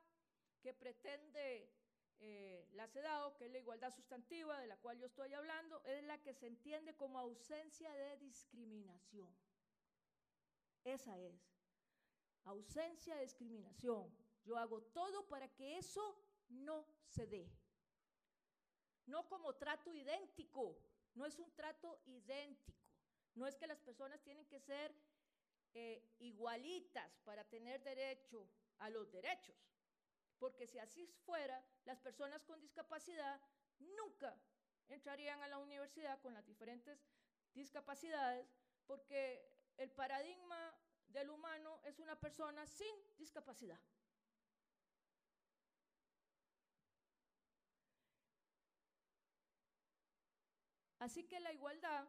que pretende eh, la CEDAW, que es la igualdad sustantiva de la cual yo estoy hablando, es la que se entiende como ausencia de discriminación. Esa es. Ausencia de discriminación. Yo hago todo para que eso no se dé. No como trato idéntico. No es un trato idéntico. No es que las personas tienen que ser eh, igualitas para tener derecho a los derechos. Porque si así fuera, las personas con discapacidad nunca entrarían a la universidad con las diferentes discapacidades, porque el paradigma del humano es una persona sin discapacidad. Así que la igualdad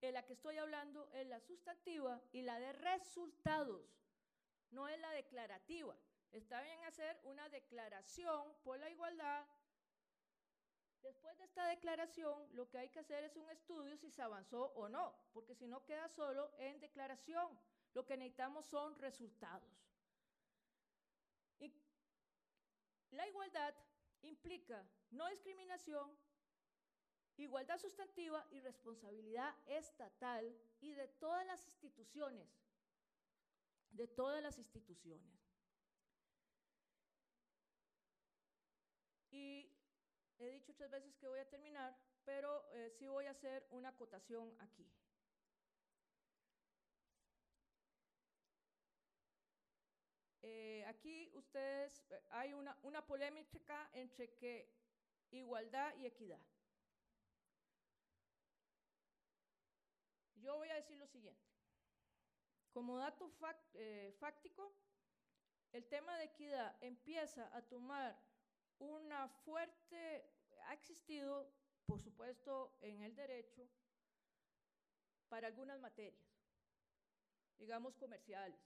en la que estoy hablando es la sustantiva y la de resultados, no es la declarativa. Está bien hacer una declaración por la igualdad Después de esta declaración, lo que hay que hacer es un estudio si se avanzó o no, porque si no queda solo en declaración. Lo que necesitamos son resultados. Y la igualdad implica no discriminación, igualdad sustantiva y responsabilidad estatal y de todas las instituciones, de todas las instituciones. Y he dicho tres veces que voy a terminar, pero eh, sí voy a hacer una acotación aquí. Eh, aquí ustedes, eh, hay una, una polémica entre que igualdad y equidad. Yo voy a decir lo siguiente. Como dato eh, fáctico, el tema de equidad empieza a tomar una fuerte, ha existido, por supuesto, en el derecho para algunas materias, digamos comerciales,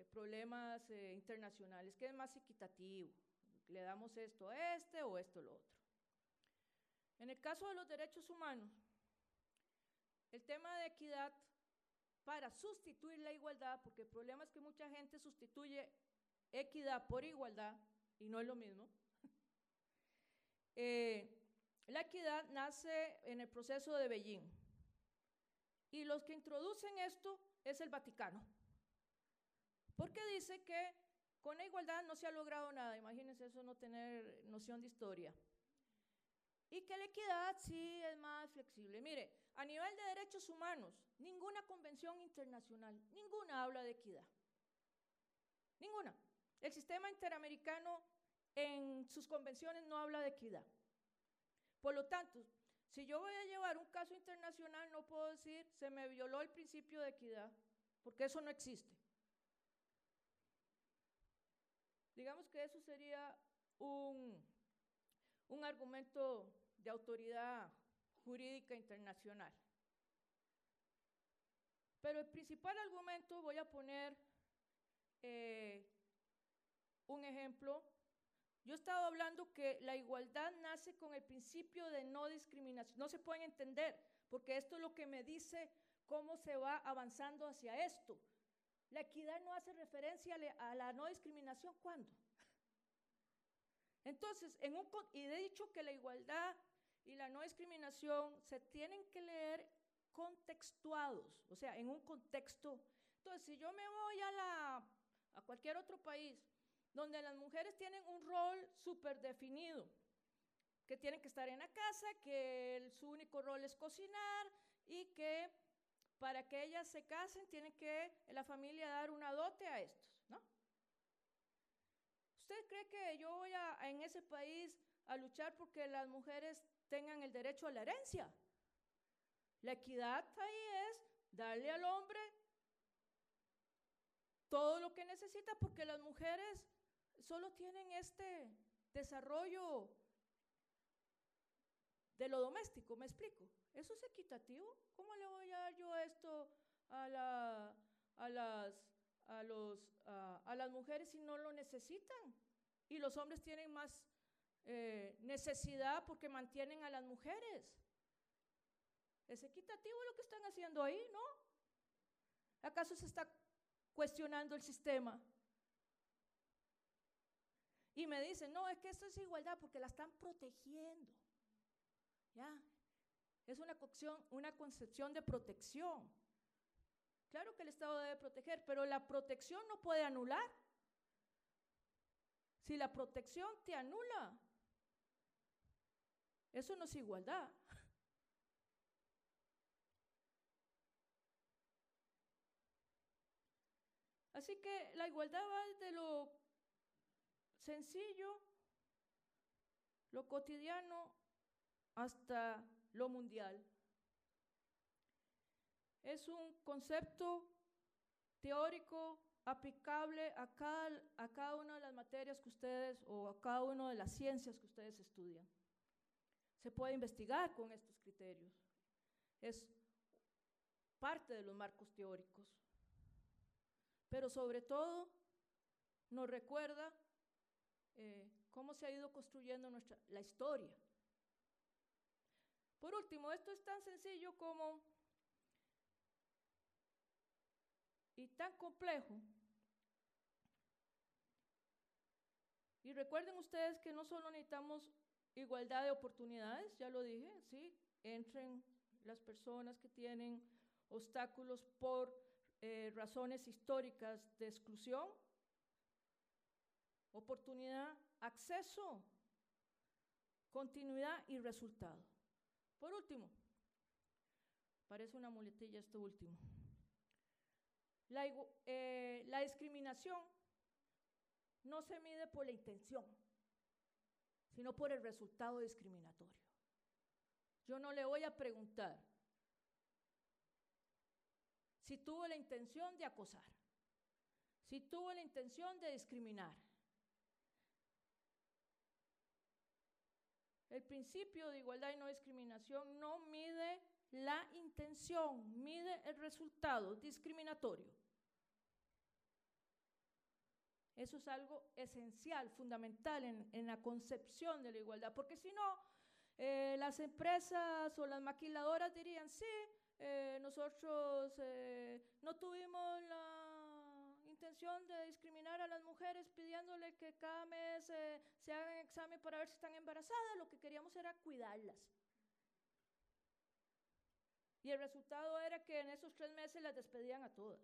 eh, eh, problemas internacionales, que es más equitativo, le damos esto a este o esto a lo otro. En el caso de los derechos humanos, el tema de equidad para sustituir la igualdad, porque el problema es que mucha gente sustituye equidad por igualdad y no es lo mismo. Eh, la equidad nace en el proceso de Beijing y los que introducen esto es el Vaticano, porque dice que con la igualdad no se ha logrado nada, imagínense eso no tener noción de historia. Y que la equidad sí es más flexible. Mire, a nivel de derechos humanos, ninguna convención internacional, ninguna habla de equidad. Ninguna. El sistema interamericano en sus convenciones no habla de equidad. Por lo tanto, si yo voy a llevar un caso internacional, no puedo decir se me violó el principio de equidad, porque eso no existe. Digamos que eso sería un, un argumento de autoridad jurídica internacional. Pero el principal argumento, voy a poner eh, un ejemplo. Yo he estado hablando que la igualdad nace con el principio de no discriminación. No se pueden entender, porque esto es lo que me dice cómo se va avanzando hacia esto. La equidad no hace referencia a la no discriminación. ¿Cuándo? Entonces, y he dicho que la igualdad y la no discriminación se tienen que leer contextuados, o sea, en un contexto. Entonces, si yo me voy a, la, a cualquier otro país donde las mujeres tienen un rol súper definido, que tienen que estar en la casa, que su único rol es cocinar y que para que ellas se casen tienen que la familia dar una dote a estos, ¿no? ¿Usted cree que yo voy a, en ese país a luchar porque las mujeres tengan el derecho a la herencia. La equidad ahí es darle al hombre todo lo que necesita porque las mujeres solo tienen este desarrollo de lo doméstico, ¿me explico? ¿Eso es equitativo? ¿Cómo le voy a dar yo esto a, la, a, las, a, los, a las mujeres si no lo necesitan? Y los hombres tienen más eh, necesidad porque mantienen a las mujeres. Es equitativo lo que están haciendo ahí, ¿no? ¿Acaso se está cuestionando el sistema? Y me dicen, no, es que esto es igualdad porque la están protegiendo. ¿Ya? Es una, una concepción de protección. Claro que el Estado debe proteger, pero la protección no puede anular. Si la protección te anula, eso no es igualdad. Así que la igualdad va de lo sencillo, lo cotidiano, hasta lo mundial. Es un concepto teórico aplicable a cada, a cada una de las materias que ustedes o a cada una de las ciencias que ustedes estudian. Se puede investigar con estos criterios. Es parte de los marcos teóricos. Pero sobre todo nos recuerda eh, cómo se ha ido construyendo nuestra, la historia. Por último, esto es tan sencillo como y tan complejo. Y recuerden ustedes que no solo necesitamos igualdad de oportunidades, ya lo dije, ¿sí? Entren las personas que tienen obstáculos por eh, razones históricas de exclusión, oportunidad, acceso, continuidad y resultado. Por último, parece una muletilla esto último. La, eh, la discriminación no se mide por la intención, sino por el resultado discriminatorio. Yo no le voy a preguntar si tuvo la intención de acosar, si tuvo la intención de discriminar. El principio de igualdad y no discriminación no mide la intención, mide el resultado discriminatorio. Eso es algo esencial, fundamental en, la concepción de la igualdad, porque si no, eh, las empresas o las maquiladoras dirían, sí, eh, nosotros eh, no tuvimos la intención de discriminar a las mujeres pidiéndole que cada mes se hagan examen para ver si están embarazadas, lo que queríamos era cuidarlas. Y el resultado era que en esos tres meses las despedían a todas.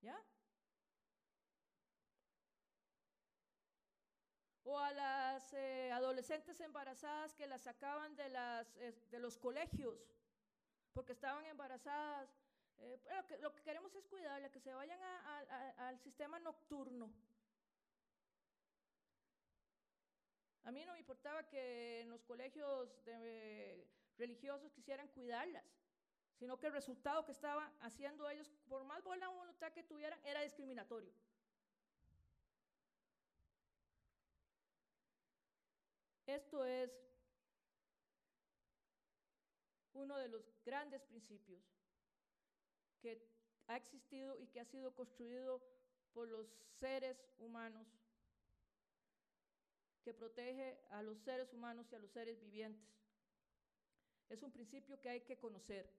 ¿Ya? o a las eh, adolescentes embarazadas que las sacaban de, las, de los colegios porque estaban embarazadas. Eh, lo, que, lo, que, queremos es cuidarlas, que se vayan al sistema nocturno. A mí no me importaba que en los colegios religiosos quisieran cuidarlas, sino que el resultado que estaban haciendo ellos, por más buena voluntad que tuvieran, era discriminatorio. Esto es uno de los grandes principios que ha existido y que ha sido construido por los seres humanos, que protege a los seres humanos y a los seres vivientes. Es un principio que hay que conocer.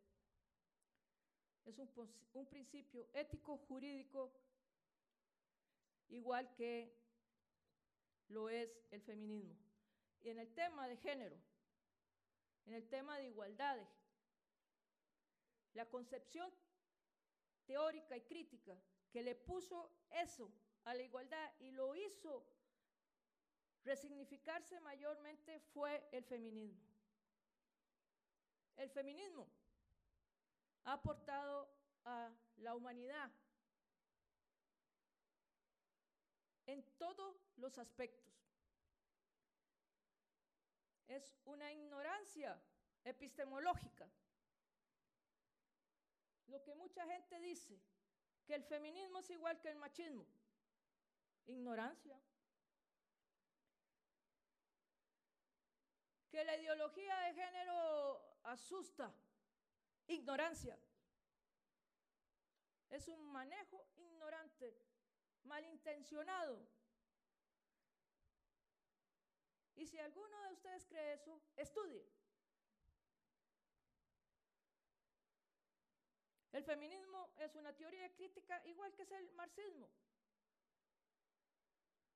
Es un, principio ético, jurídico, igual que lo es el feminismo. Y en el tema de género, en el tema de igualdad, la concepción teórica y crítica que le puso eso a la igualdad y lo hizo resignificarse mayormente fue el feminismo. El feminismo ha aportado a la humanidad en todos los aspectos es una ignorancia epistemológica. Lo que mucha gente dice, que el feminismo es igual que el machismo. Ignorancia. Que la ideología de género asusta. Ignorancia. Es un manejo ignorante, malintencionado y si alguno de ustedes cree eso, estudie. El feminismo es una teoría crítica igual que es el marxismo.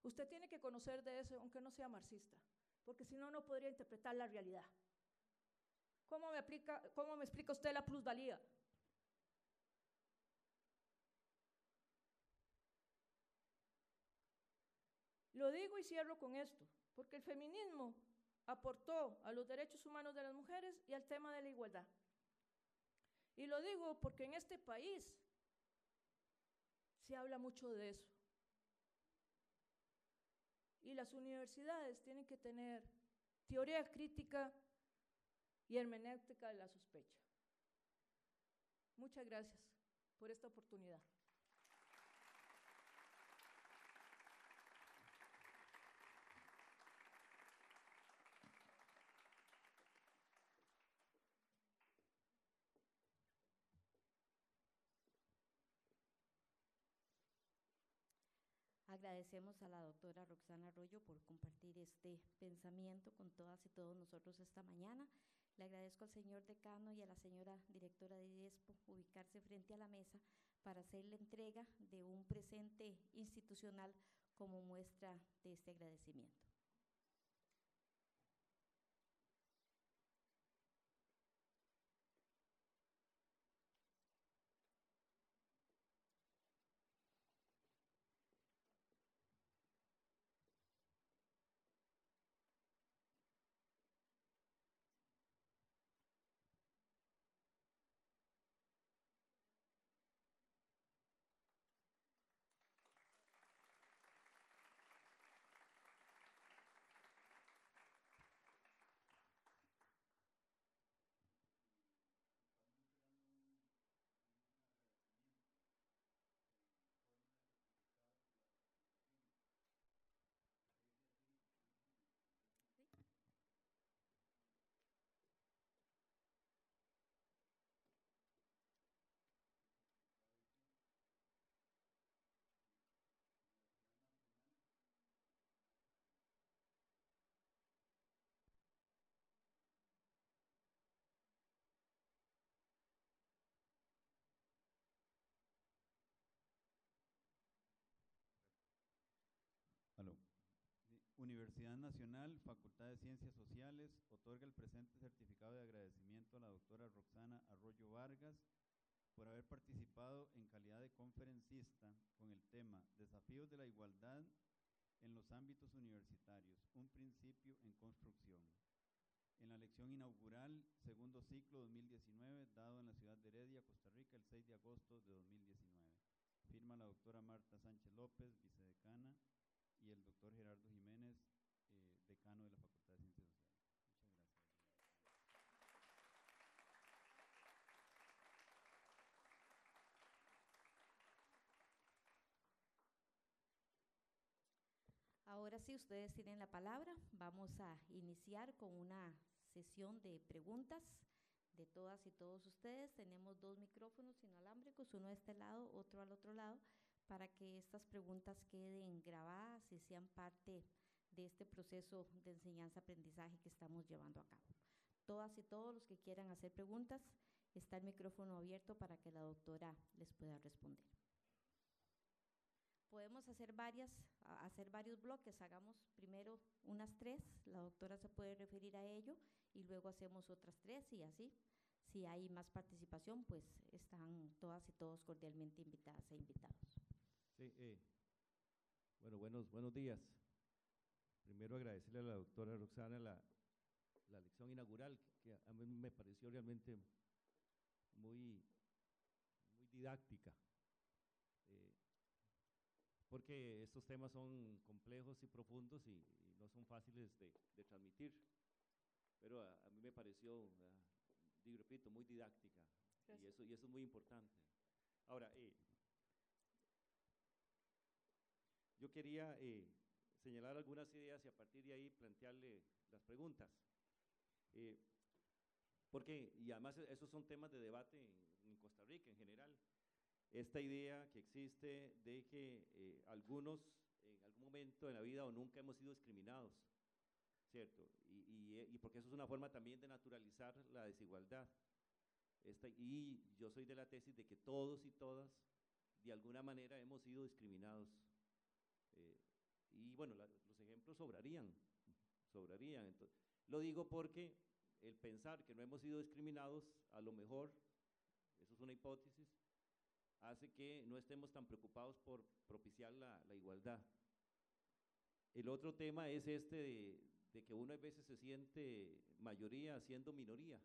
Usted tiene que conocer de eso, aunque no sea marxista, porque si no, no podría interpretar la realidad. ¿Cómo me, cómo me explica usted la plusvalía? Lo digo y cierro con esto porque el feminismo aportó a los derechos humanos de las mujeres y al tema de la igualdad. Y lo digo porque en este país se habla mucho de eso. Y las universidades tienen que tener teoría crítica y hermenéutica de la sospecha. Muchas gracias por esta oportunidad. Agradecemos a la doctora Roxana Arroyo por compartir este pensamiento con todas y todos nosotros esta mañana. Le agradezco al señor decano y a la señora directora de IESPO ubicarse frente a la mesa para hacer la entrega de un presente institucional como muestra de este agradecimiento. Universidad Nacional, Facultad de Ciencias Sociales, otorga el presente certificado de agradecimiento a la doctora Roxana Arroyo Vargas por haber participado en calidad de conferencista con el tema Desafíos de la Igualdad en los ámbitos universitarios, un principio en construcción. En la lección inaugural, segundo ciclo 2019, dado en la ciudad de Heredia, Costa Rica, el 6 de agosto de 2019. Firma la doctora Marta Sánchez López, vicedecana, y el doctor Gerardo Jiménez, Ahora sí, ustedes tienen la palabra. Vamos a iniciar con una sesión de preguntas de todas y todos ustedes. Tenemos dos micrófonos inalámbricos, uno de este lado, otro al otro lado, para que estas preguntas queden grabadas y sean parte de este proceso de enseñanza-aprendizaje que estamos llevando a cabo. Todas y todos los que quieran hacer preguntas, está el micrófono abierto para que la doctora les pueda responder. Podemos hacer varias, hacer varios bloques. Hagamos primero unas tres, la doctora se puede referir a ello y luego hacemos otras tres y así. Si hay más participación, pues están todas y todos cordialmente invitadas e invitados. Sí, eh, bueno, buenos, buenos días. Primero agradecerle a la doctora Roxana la, la lección inaugural, que a mí me pareció realmente muy, muy didáctica, eh, porque estos temas son complejos y profundos y, y no son fáciles de, de transmitir, pero a, a mí me pareció, ah, y repito, muy didáctica, y eso, y eso es muy importante. Ahora, eh, yo quería eh, señalar algunas ideas y a partir de ahí plantearle las preguntas. Eh, porque, y además esos son temas de debate en, en Costa Rica en general. Esta idea que existe de que eh, algunos en algún momento de la vida o nunca hemos sido discriminados, ¿cierto? Y, y, eh, y porque eso es una forma también de naturalizar la desigualdad. Esta, y yo soy de la tesis de que todos y todas, de alguna manera, hemos sido discriminados. Y bueno, los ejemplos sobrarían, sobrarían. Ento- lo digo porque el pensar que no hemos sido discriminados, a lo mejor, eso es una hipótesis, hace que no estemos tan preocupados por propiciar la, igualdad. El otro tema es este de, que uno a veces se siente mayoría siendo minoría.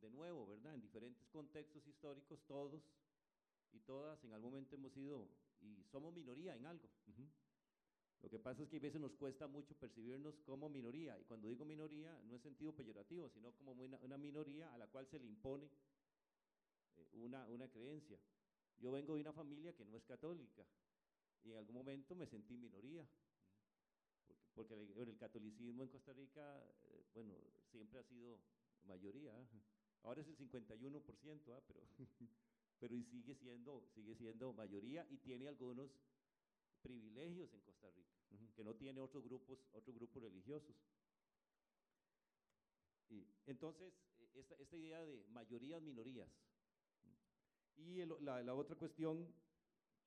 De nuevo, ¿verdad? En diferentes contextos históricos, todos y todas en algún momento hemos sido y somos minoría en algo. Ujú. Lo que pasa es que a veces nos cuesta mucho percibirnos como minoría, y cuando digo minoría no es sentido peyorativo, sino como una, una minoría a la cual se le impone eh, una, una creencia. Yo vengo de una familia que no es católica, y en algún momento me sentí minoría, porque, porque el, el catolicismo en Costa Rica, eh, bueno, siempre ha sido mayoría. ¿ah? Ahora es el 51%, ¿ah? pero pero y sigue siendo, sigue siendo mayoría y tiene algunos privilegios en Costa Rica, que no tiene otros grupos, otros grupos religiosos. Y entonces, eh, esta, esta idea de mayorías, minorías. Y el- la, la otra cuestión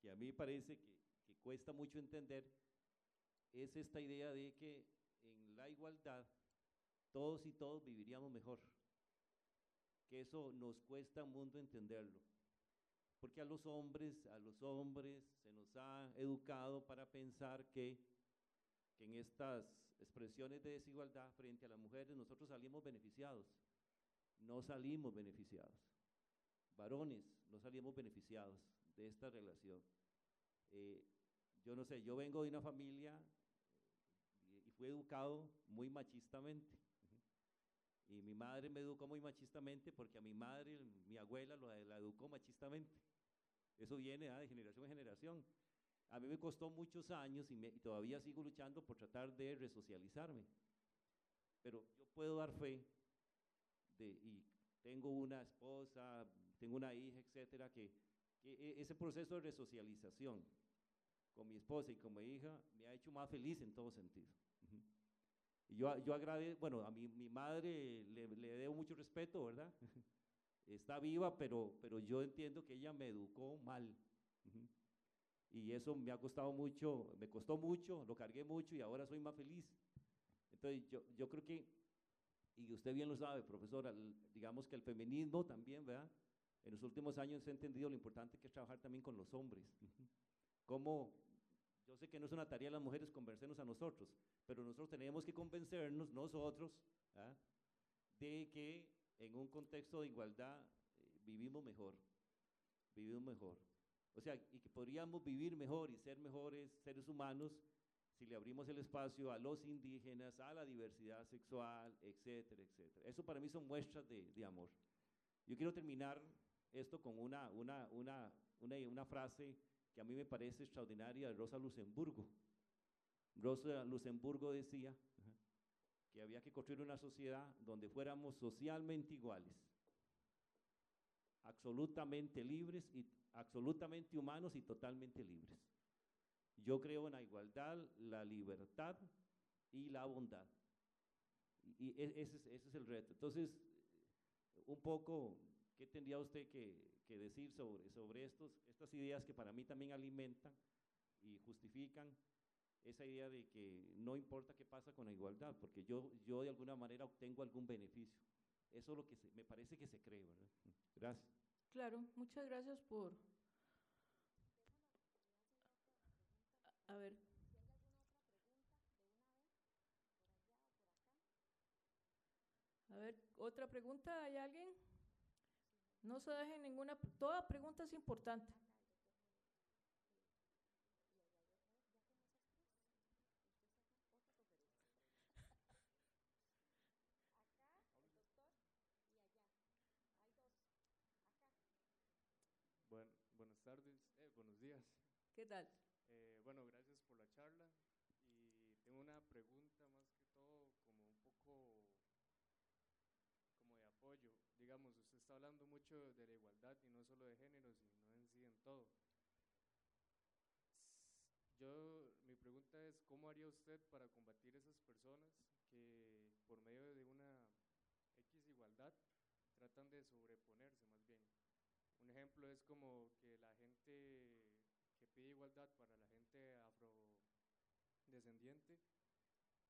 que a mí parece que, que cuesta mucho entender es esta idea de que en la igualdad todos y todos viviríamos mejor. Que eso nos cuesta un mundo entenderlo porque a los hombres, a los hombres se nos ha educado para pensar que, en estas expresiones de desigualdad frente a las mujeres nosotros salimos beneficiados. No salimos beneficiados. Varones, no salimos beneficiados de esta relación. Eh, yo no sé, yo vengo de una familia eh, y, fui educado muy machistamente. Y mi madre me educó muy machistamente porque a mi madre, mi abuela la educó machistamente. Eso viene ah, de generación en generación. A mí me costó muchos años y, me- y todavía sigo luchando por tratar de resocializarme. Pero yo puedo dar fe de, y tengo una esposa, tengo una hija, etcétera, que, que e- ese proceso de resocialización con mi esposa y con mi hija me ha hecho más feliz en todo sentido. Y yo, yo agradezco, bueno, a mi, mi madre le, le debo mucho respeto, ¿verdad? Está viva, pero, pero yo entiendo que ella me educó mal. Y eso me ha costado mucho, me costó mucho, lo cargué mucho y ahora soy más feliz. Entonces, yo, yo creo que, y usted bien lo sabe, profesora, digamos que el feminismo también, ¿verdad? En los últimos años he entendido lo importante que es trabajar también con los hombres. Cómo, yo sé que no es una tarea de las mujeres convencernos a nosotros, pero nosotros tenemos que convencernos nosotros ¿ah? de que en un contexto de igualdad eh, vivimos mejor, vivimos mejor. O sea, y que podríamos vivir mejor y ser mejores seres humanos si le abrimos el espacio a los indígenas, a la diversidad sexual, etcétera, etcétera. Eso para mí son muestras de, de amor. Yo quiero terminar esto con una, una, una, una, frase que a mí me parece extraordinaria de Rosa Luxemburgo. Rosa Luxemburgo decía que había que construir una sociedad donde fuéramos socialmente iguales, absolutamente libres y absolutamente humanos y totalmente libres. Yo creo en la igualdad, la libertad y la bondad. Y, ese, es, ese, es, el reto. Entonces, un poco, ¿qué tendría usted que, que decir sobre, sobre estos, estas ideas que para mí también alimentan y justifican esa idea de que no importa qué pasa con la igualdad, porque yo, yo de alguna manera obtengo algún beneficio. Eso es lo que se, me parece que se cree. Gracias. Claro, muchas gracias por... A ver. A ver, otra pregunta, ¿hay alguien? No se deje ninguna, toda pregunta es importante. ¿Qué tal? Eh, bueno, gracias por la charla y tengo una pregunta más que todo como un poco como de apoyo. Digamos, usted está hablando mucho de la igualdad y no solo de género, sino en sí en todo. Yo, mi pregunta es, ¿cómo haría usted para combatir esas personas que por medio de una X igualdad tratan de sobreponerse más bien? Un ejemplo es como que la gente igualdad para la gente afrodescendiente,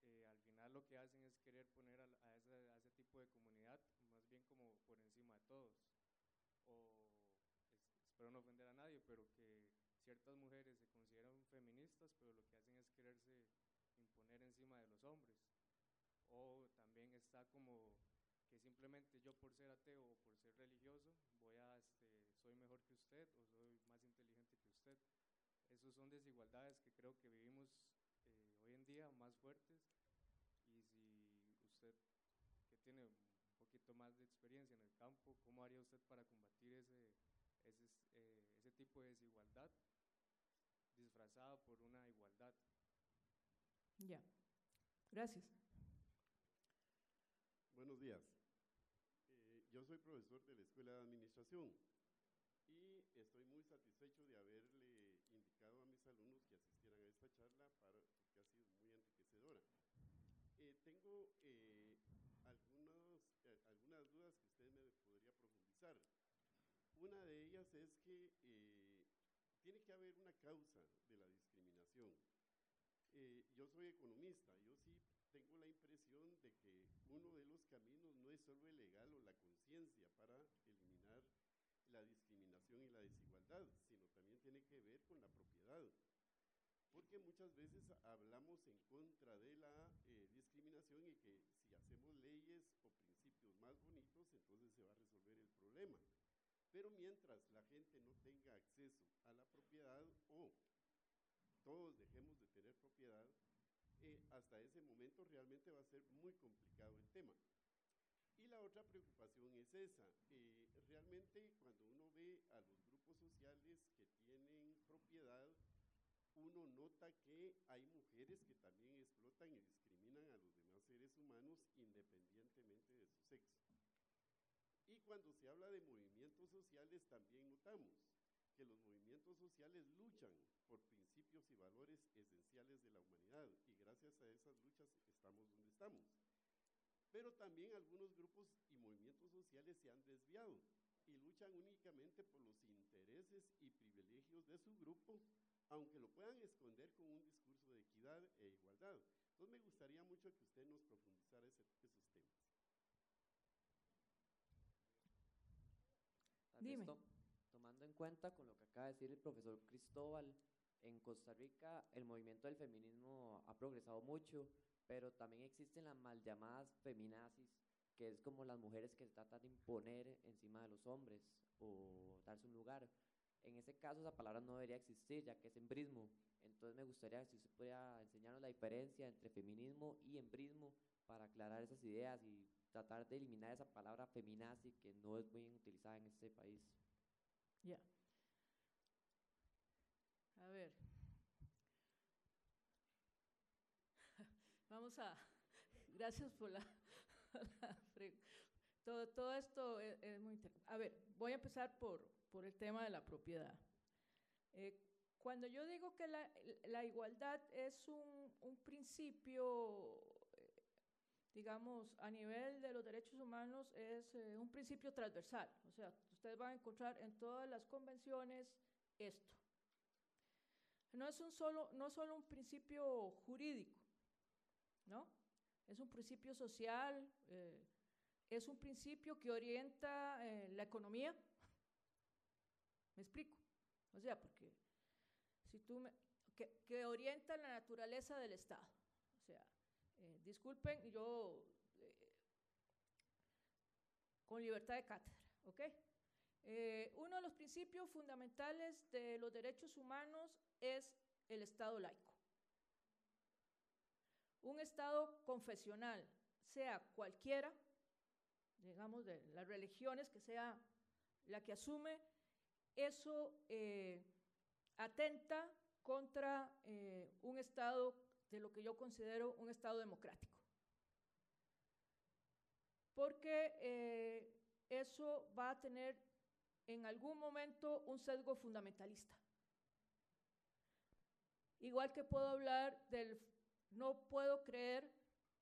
eh, al final lo que hacen es querer poner a, ese, tipo de comunidad más bien como por encima de todos. O es, espero no ofender a nadie, pero que ciertas mujeres se consideran feministas, pero lo que hacen es quererse imponer encima de los hombres. O también está como que simplemente yo por ser ateo o por ser religioso voy a este, soy mejor que usted o soy más inteligente que usted. Esas son desigualdades que creo que vivimos eh, hoy en día más fuertes y si usted que tiene un poquito más de experiencia en el campo, ¿cómo haría usted para combatir ese, ese, eh, ese tipo de desigualdad disfrazada por una igualdad? Ya, gracias. Buenos días. Eh, yo soy profesor de la Escuela de Administración y estoy muy satisfecho de haberle indicado a mis alumnos que asistieran a esta charla para, porque ha sido muy enriquecedora. Eh, tengo eh, eh, algunas dudas que usted me podría profundizar. Una de ellas es que eh, tiene que haber una causa de la discriminación. Yo soy economista, yo sí tengo la impresión de que uno de los caminos no es solo el legal o la conciencia para eliminar la discriminación y la desigualdad, sino también tiene que ver con la propiedad. Porque muchas veces hablamos en contra de la discriminación y que si hacemos leyes o principios más bonitos, entonces se va a resolver el problema. Pero mientras la gente no tenga acceso a la propiedad o todos dejemos de tener propiedad, eh, hasta ese momento realmente va a ser muy complicado el tema. Y la otra preocupación es esa. Eh, realmente cuando uno ve a los grupos sociales que tienen propiedad, uno nota que hay mujeres que también explotan y discriminan humanos independientemente de su sexo. Y cuando se habla de movimientos sociales también notamos que los movimientos sociales luchan por principios y valores esenciales de la humanidad y gracias a esas luchas estamos donde estamos. Pero también algunos grupos y movimientos sociales se han desviado y luchan únicamente por los intereses y privilegios de su grupo aunque lo puedan esconder con un discurso de equidad e igualdad. Entonces me gustaría mucho que usted nos profundizara ese- esos temas. Dime. to- tomando en cuenta con lo que acaba de decir el profesor Cristóbal, en Costa Rica el movimiento del feminismo ha progresado mucho, pero también existen las mal llamadas feminazis, que es como las mujeres que se tratan de imponer encima de los hombres o darse un lugar. En ese caso esa palabra no debería existir, ya que es embrismo. Entonces me gustaría si usted pudiera enseñarnos la diferencia entre feminismo y embrismo para aclarar esas ideas y tratar de eliminar esa palabra feminazi que no es muy utilizada en este país. Ya. A ver. Vamos a. Gracias por la. la todo, todo esto es, es muy interesante. A ver, voy a empezar por, por el tema de la propiedad. Eh, cuando yo digo que la, igualdad es un, principio, eh, digamos, a nivel de los derechos humanos, es eh, un principio transversal. O sea, ustedes van a encontrar en todas las convenciones esto. No es un solo, no solo un principio jurídico, ¿no? Es un principio social, eh, es un principio que orienta la economía. ¿Me explico? O sea, si tú me, que, que orienta la naturaleza del Estado. O sea, eh, disculpen, yo eh, con libertad de cátedra, ¿ok? Eh, uno de los principios fundamentales de los derechos humanos es el Estado laico. Un Estado confesional, sea cualquiera, digamos, de las religiones, que sea la que asume, eso atenta contra eh, un Estado de lo que yo considero un Estado democrático. Porque eh, eso va a tener en algún momento un sesgo fundamentalista. Igual que puedo hablar del, no puedo creer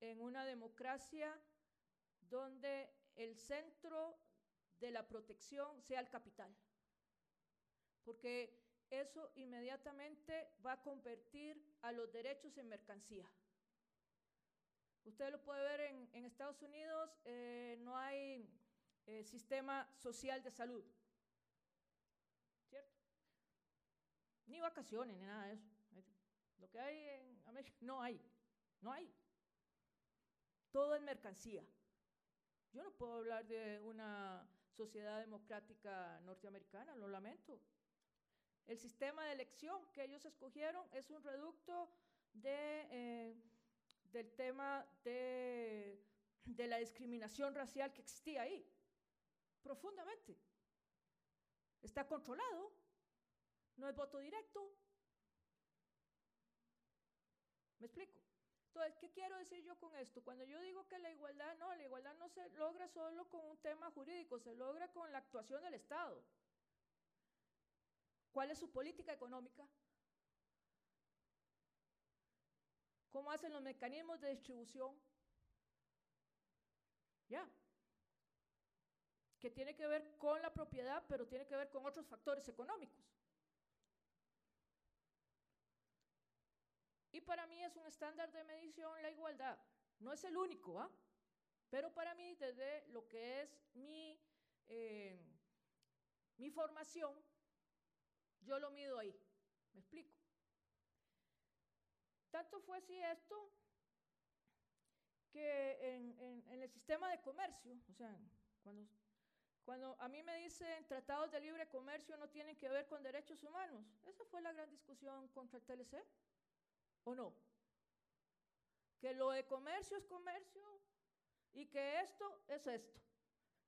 en una democracia donde el centro de la protección sea el capital, porque eso inmediatamente va a convertir a los derechos en mercancía. Usted lo puede ver en, Estados Unidos, eh, no hay eh, sistema social de salud, ¿cierto? Ni vacaciones, ni nada de eso. Lo que hay en América, no hay, no hay. Todo es mercancía. Yo no puedo hablar de una sociedad democrática norteamericana, lo lamento. El sistema de elección que ellos escogieron es un reducto eh, del tema de, de la discriminación racial que existía ahí, profundamente. Está controlado, no es voto directo. ¿Me explico? Entonces, ¿qué quiero decir yo con esto? Cuando yo digo que la igualdad, no, la igualdad no se logra solo con un tema jurídico, se logra con la actuación del Estado. ¿Cuál es su política económica? ¿Cómo hacen los mecanismos de distribución? Ya. Que tiene que ver con la propiedad, pero tiene que ver con otros factores económicos. Y para mí es un estándar de medición la igualdad. No es el único, ¿ah? Pero para mí, desde lo que es mi, eh, mi formación, yo lo mido ahí. ¿Me explico? Tanto fue así esto que en, el sistema de comercio, o sea, cuando, cuando a mí me dicen tratados de libre comercio no tienen que ver con derechos humanos, esa fue la gran discusión contra el TLC, ¿o no? Que lo de comercio es comercio y que esto es esto.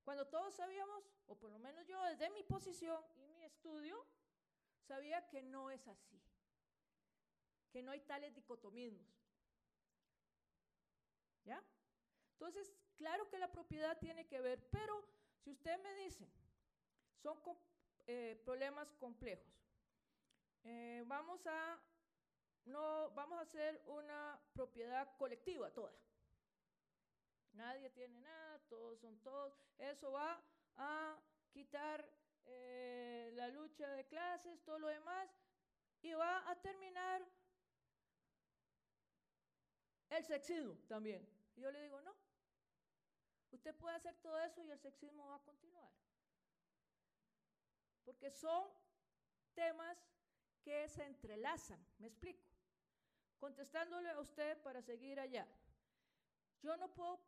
Cuando todos sabíamos, o por lo menos yo desde mi posición y mi estudio, sabía que no es así, que no hay tales dicotomismos. ¿Ya? Entonces, claro que la propiedad tiene que ver, pero si usted me dice, son eh, problemas complejos, eh, vamos a no vamos a hacer una propiedad colectiva toda. Nadie tiene nada, todos son todos. Eso va a quitar eh, la lucha de clases, todo lo demás. y va a terminar el sexismo también. Yo le digo, no, usted puede hacer todo eso y el sexismo va a continuar. Porque son temas que se entrelazan, me explico. Contestándole a usted para seguir allá. Yo no puedo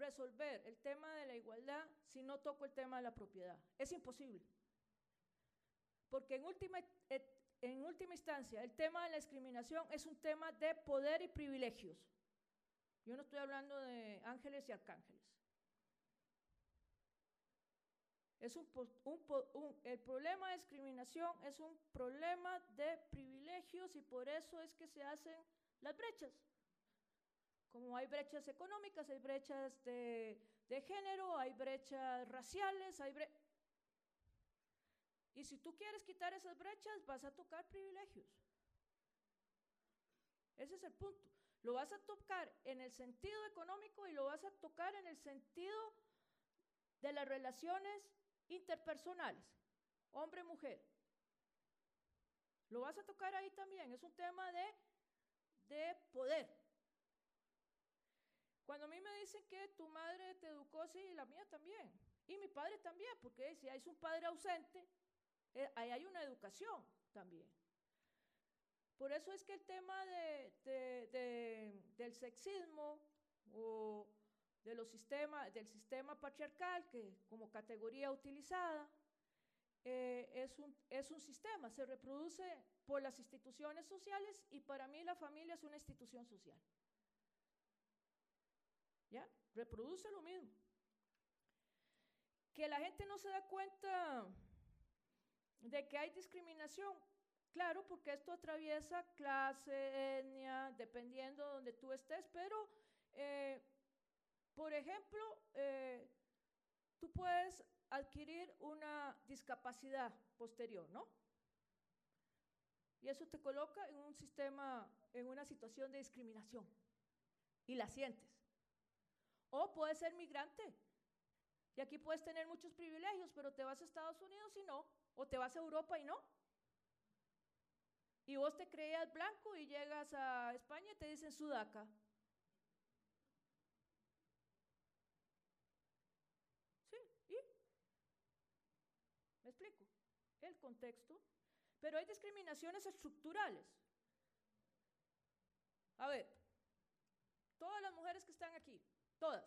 resolver el tema de la igualdad si no toco el tema de la propiedad. Es imposible. Porque en última, en última instancia, el tema de la discriminación es un tema de poder y privilegios. Yo no estoy hablando de ángeles y arcángeles. Es un, el problema de discriminación es un problema de privilegios y por eso es que se hacen las brechas. Como hay brechas económicas, hay brechas de, género, hay brechas raciales, hay y si tú quieres quitar esas brechas, vas a tocar privilegios. Ese es el punto. Lo vas a tocar en el sentido económico y lo vas a tocar en el sentido de las relaciones interpersonales, hombre-mujer. Lo vas a tocar ahí también. Es un tema de, de poder. Cuando a mí me dicen que tu madre te educó, sí, la mía también. Y mi padre también, porque si hay un padre ausente, eh, ahí hay una educación también. Por eso es que el tema del sexismo o de los sistemas, del sistema patriarcal, que como categoría utilizada, eh, es, un, es un sistema, se reproduce por las instituciones sociales y para mí la familia es una institución social. ¿Ya? Reproduce lo mismo. Que la gente no se da cuenta de que hay discriminación. Claro, porque esto atraviesa clase, etnia, dependiendo de donde tú estés, pero, eh, por ejemplo, eh, tú puedes adquirir una discapacidad posterior, ¿no? Y eso te coloca en un sistema, en una situación de discriminación. Y la sientes. O puedes ser migrante. Y aquí puedes tener muchos privilegios, pero te vas a Estados Unidos y no. O te vas a Europa y no. Y vos te creías blanco y llegas a España y te dicen sudaca. Sí, ¿y? ¿Me explico? El contexto. Pero hay discriminaciones estructurales. A ver, todas las mujeres que están aquí, todas,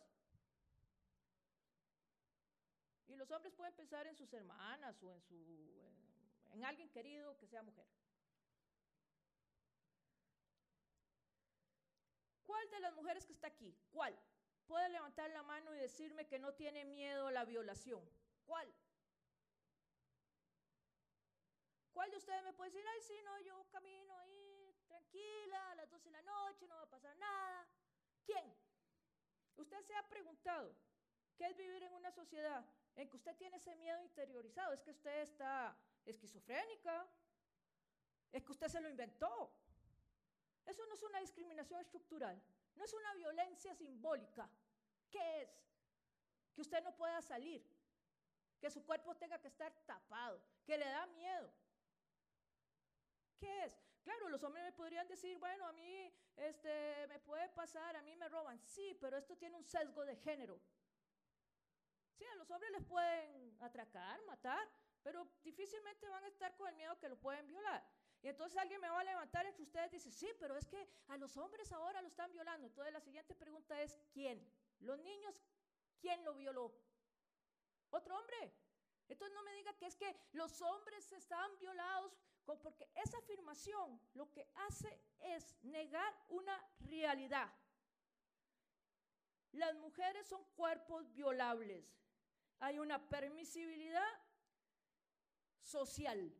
y los hombres pueden pensar en sus hermanas o en, su, en, alguien querido que sea mujer. ¿Cuál de las mujeres que está aquí? ¿Cuál? Puede levantar la mano y decirme que no tiene miedo a la violación. ¿Cuál? ¿Cuál de ustedes me puede decir, ay, sí, no, yo camino ahí tranquila a las 12 de la noche, no va a pasar nada? ¿Quién? Usted se ha preguntado, ¿qué es vivir en una sociedad en que usted tiene ese miedo interiorizado, es que usted está esquizofrénica, es que usted se lo inventó. Eso no es una discriminación estructural, no es una violencia simbólica. ¿Qué es? Que usted no pueda salir, que su cuerpo tenga que estar tapado, que le da miedo. ¿Qué es? Claro, los hombres me podrían decir, bueno, a mí este, me puede pasar, a mí me roban. Sí, pero esto tiene un sesgo de género. Sí, a los hombres les pueden atracar, matar, pero difícilmente van a estar con el miedo que lo pueden violar. Y entonces alguien me va a levantar entre ustedes y dice, sí, pero es que a los hombres ahora lo están violando. Entonces la siguiente pregunta es, ¿quién? Los niños, ¿quién lo violó? ¿Otro hombre? Entonces no me diga que es que los hombres están violados, porque esa afirmación lo que hace es negar una realidad. Las mujeres son cuerpos violables hay una permisibilidad social.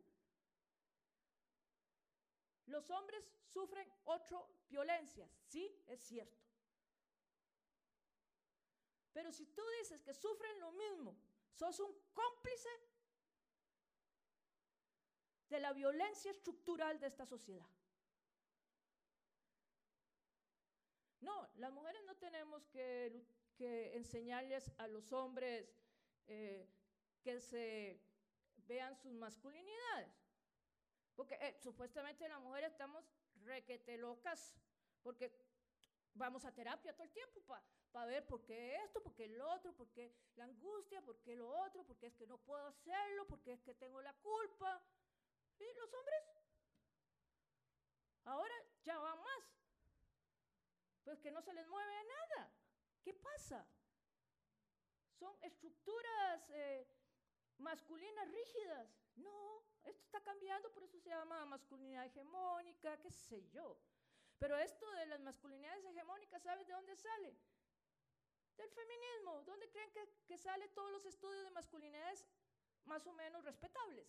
Los hombres sufren ocho violencias, sí, es cierto. Pero si tú dices que sufren lo mismo, sos un cómplice de la violencia estructural de esta sociedad. No, las mujeres no tenemos que, que enseñarles a los hombres eh, que se vean sus masculinidades. Porque eh, supuestamente las mujeres estamos requete locas, porque vamos a terapia todo el tiempo para ver por qué esto, por qué lo otro, por qué la angustia, por qué lo otro, por qué es que no puedo hacerlo, por qué es que tengo la culpa. ¿Y los hombres? Ahora ya van más. Pues que no se les mueve nada. ¿Qué pasa? Son estructuras eh, masculinas rígidas. No, esto está cambiando, por eso se llama masculinidad hegemónica, qué sé yo. Pero esto de las masculinidades hegemónicas, ¿sabes de dónde sale? Del feminismo. ¿Dónde creen que, que salen todos los estudios de masculinidades más o menos respetables?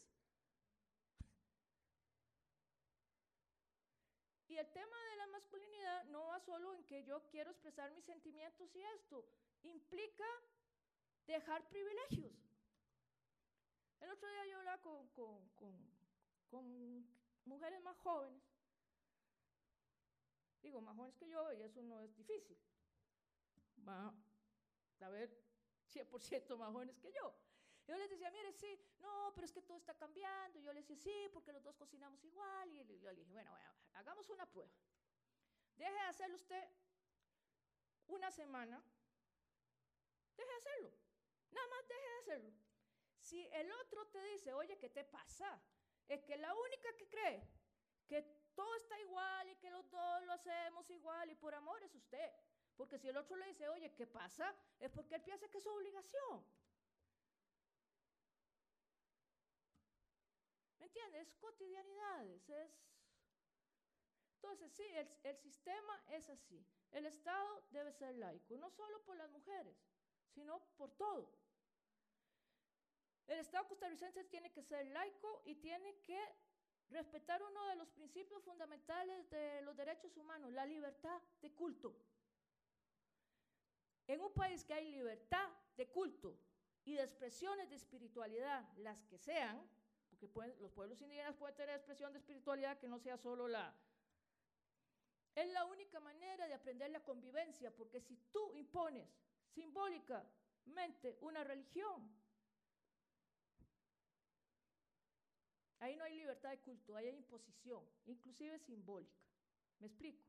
Y el tema de la masculinidad no va solo en que yo quiero expresar mis sentimientos y esto, implica dejar privilegios. El otro día yo hablaba con, con, con, mujeres más jóvenes, digo, más jóvenes que yo, y eso no es difícil. Va a ver 100% más jóvenes que yo. Yo les decía, mire, sí, no, pero es que todo está cambiando. Y yo les decía, sí, porque los dos cocinamos igual. Y yo le dije, bueno, bueno, hagamos una prueba. Deje de hacerlo usted una semana. Deje de hacerlo. Nada más deje de hacerlo. Si el otro te dice, oye, ¿qué te pasa? Es que la única que cree que todo está igual y que los dos lo hacemos igual y por amor es usted. Porque si el otro le dice, oye, ¿qué pasa? Es porque él piensa que es su obligación. Entiendes? Es cotidianidades. Es... Entonces, sí, el, el sistema es así. El Estado debe ser laico, no solo por las mujeres, sino por todo. El Estado costarricense tiene que ser laico y tiene que respetar uno de los principios fundamentales de los derechos humanos, la libertad de culto. En un país que hay libertad de culto y de expresiones de espiritualidad, las que sean, los pueblos indígenas pueden tener expresión de espiritualidad que no sea solo la... Es la única manera de aprender la convivencia, porque si tú impones simbólicamente una religión, ahí no hay libertad de culto, ahí hay imposición, inclusive simbólica. ¿Me explico?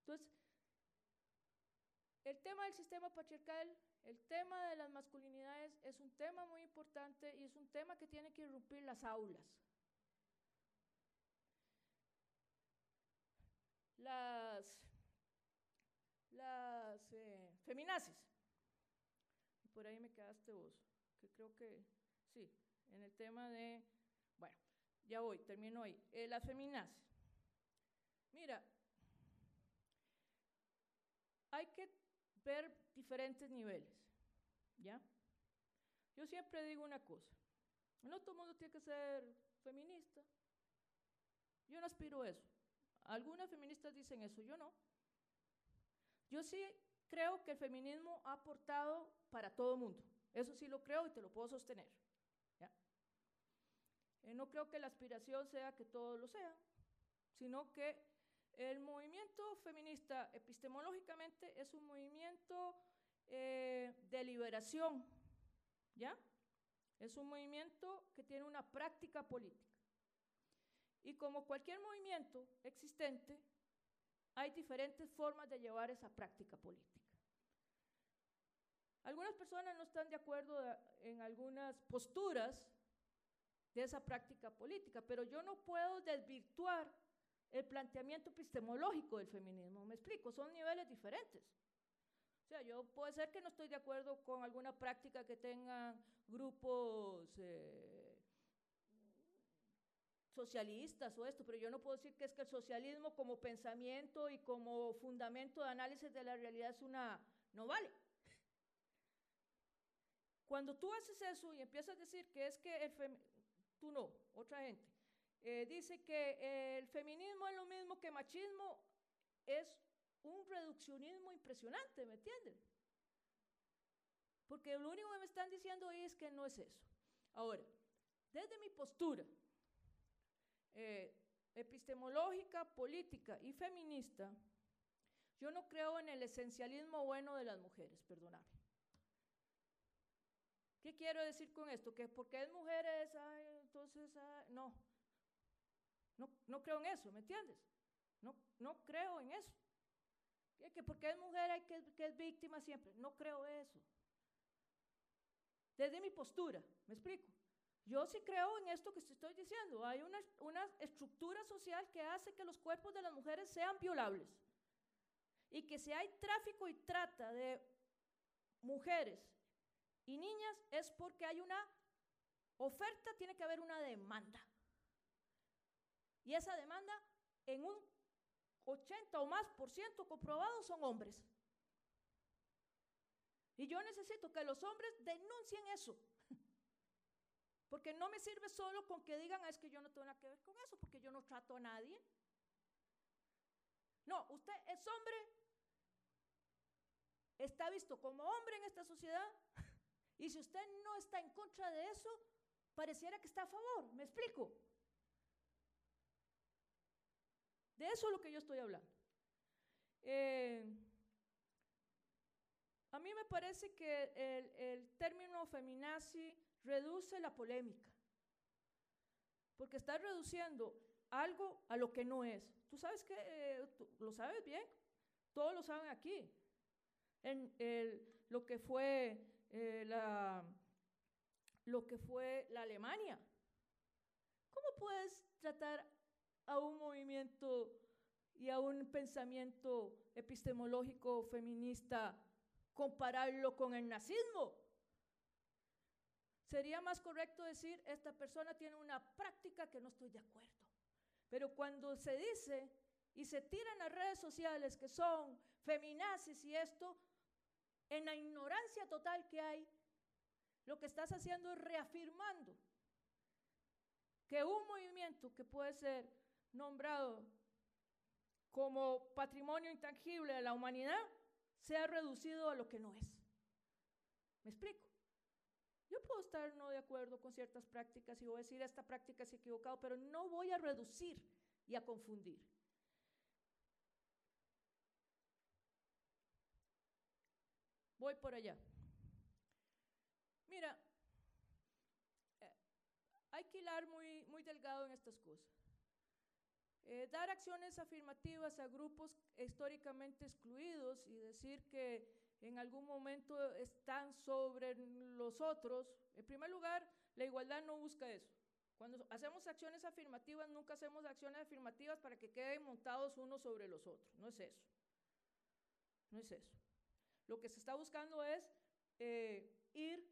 Entonces, el tema del sistema patriarcal el tema de las masculinidades es un tema muy importante y es un tema que tiene que irrumpir las aulas. Las, las eh, por ahí me quedaste vos, que creo que sí, en el tema de, bueno, ya voy, termino ahí. Eh, las feminazis. Mira, hay que ver diferentes niveles. ¿Ya? Yo siempre digo una cosa. No todo mundo tiene que ser feminista. Yo no aspiro a eso. Algunas feministas dicen eso, yo no. Yo sí creo que el feminismo ha aportado para todo el mundo. Eso sí lo creo y te lo puedo sostener. ¿ya? Eh, no creo que la aspiración sea que todos lo sean, sino que el movimiento feminista epistemológicamente es un movimiento eh, de liberación, ¿ya? Es un movimiento que tiene una práctica política. Y como cualquier movimiento existente, hay diferentes formas de llevar esa práctica política. Algunas personas no están de acuerdo en algunas posturas de esa práctica política, pero yo no puedo desvirtuar el planteamiento epistemológico del feminismo. Me explico, son niveles diferentes. O sea, yo puede ser que no estoy de acuerdo con alguna práctica que tengan grupos eh, socialistas o esto, pero yo no puedo decir que es que el socialismo como pensamiento y como fundamento de análisis de la realidad es una... no vale. Cuando tú haces eso y empiezas a decir que es que el tú no, otra gente, eh, dice que el feminismo es lo mismo que machismo, es un reduccionismo impresionante, ¿me entienden? Porque lo único que me están diciendo es que no es eso. Ahora, desde mi postura eh, epistemológica, política y feminista, yo no creo en el esencialismo bueno de las mujeres, perdonadme. ¿Qué quiero decir con esto? Que porque es mujeres, entonces, no. No, no creo en eso, ¿me entiendes? No, no creo en eso. Que, que porque es mujer hay que, que es víctima siempre. No creo eso. Desde mi postura, ¿me explico? Yo sí creo en esto que estoy diciendo. Hay una, una estructura social que hace que los cuerpos de las mujeres sean violables. Y que si hay tráfico y trata de mujeres y niñas es porque hay una oferta, tiene que haber una demanda. Y esa demanda en un 80 o más por ciento comprobado son hombres. Y yo necesito que los hombres denuncien eso. Porque no me sirve solo con que digan, ah, es que yo no tengo nada que ver con eso, porque yo no trato a nadie. No, usted es hombre, está visto como hombre en esta sociedad, y si usted no está en contra de eso, pareciera que está a favor. ¿Me explico? De eso es lo que yo estoy hablando. Eh, a mí me parece que el, término feminazi reduce la polémica, porque está reduciendo algo a lo que no es. Tú sabes que, eh, lo sabes bien, todos lo saben aquí. En lo que fue eh, la, lo que fue la Alemania. ¿Cómo puedes tratar a un movimiento y a un pensamiento epistemológico feminista, compararlo con el nazismo. Sería más correcto decir, esta persona tiene una práctica que no estoy de acuerdo. Pero cuando se dice y se tiran las redes sociales que son feminazis y esto, en la ignorancia total que hay, lo que estás haciendo es reafirmando que un movimiento que puede ser nombrado como patrimonio intangible de la humanidad sea reducido a lo que no es. ¿Me explico? Yo puedo estar no de acuerdo con ciertas prácticas y voy a decir esta práctica es equivocado, pero no voy a reducir y a confundir. Voy por allá. Mira, eh, hay que hilar muy, muy delgado en estas cosas. Eh, dar acciones afirmativas a grupos históricamente excluidos y decir que en algún momento están sobre los otros. En primer lugar, la igualdad no busca eso. Cuando hacemos acciones afirmativas, nunca hacemos acciones afirmativas para que queden montados unos sobre los otros. No es eso. No es eso. Lo que se está buscando es eh, ir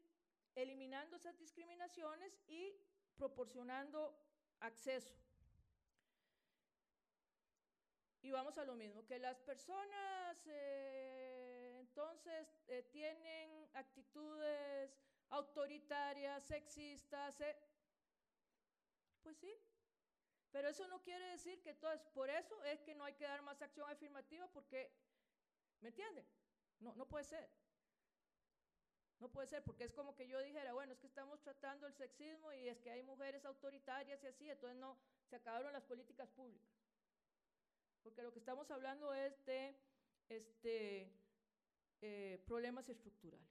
eliminando esas discriminaciones y proporcionando acceso. Y vamos a lo mismo, que las personas eh, entonces eh, tienen actitudes autoritarias, sexistas, eh, pues sí, pero eso no quiere decir que todo es por eso es que no hay que dar más acción afirmativa porque, ¿me entienden? No, no puede ser. No puede ser, porque es como que yo dijera, bueno, es que estamos tratando el sexismo y es que hay mujeres autoritarias y así, entonces no, se acabaron las políticas públicas porque lo que estamos hablando es de este, eh, problemas estructurales.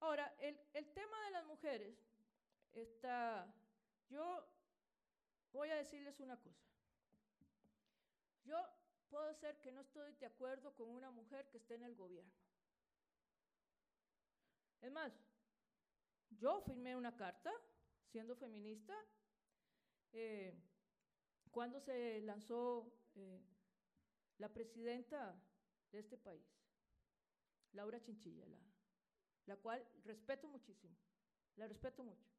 Ahora, el, tema de las mujeres está, yo voy a decirles una cosa. Yo puedo ser que no estoy de acuerdo con una mujer que esté en el gobierno. Es más, yo firmé una carta siendo feminista eh, cuando se lanzó eh, la presidenta de este país, Laura Chinchilla, la, la cual respeto muchísimo, la respeto mucho.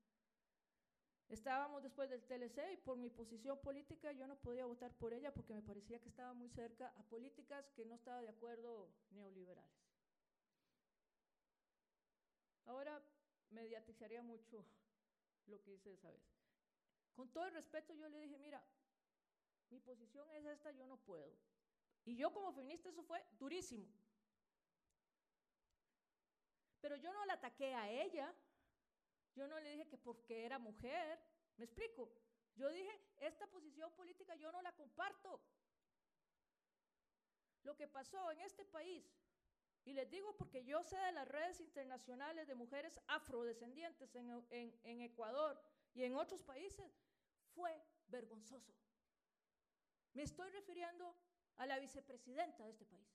Estábamos después del TLC y por mi posición política yo no podía votar por ella porque me parecía que estaba muy cerca a políticas que no estaba de acuerdo neoliberales. Ahora mediatizaría mucho lo que hice esa vez. Con todo el respeto yo le dije, mira, mi posición es esta, yo no puedo. Y yo como feminista eso fue durísimo. Pero yo no la ataqué a ella, yo no le dije que porque era mujer, me explico. Yo dije, esta posición política yo no la comparto. Lo que pasó en este país, y les digo porque yo sé de las redes internacionales de mujeres afrodescendientes en, en, Ecuador y en otros países, fue vergonzoso. Me estoy refiriendo a la vicepresidenta de este país.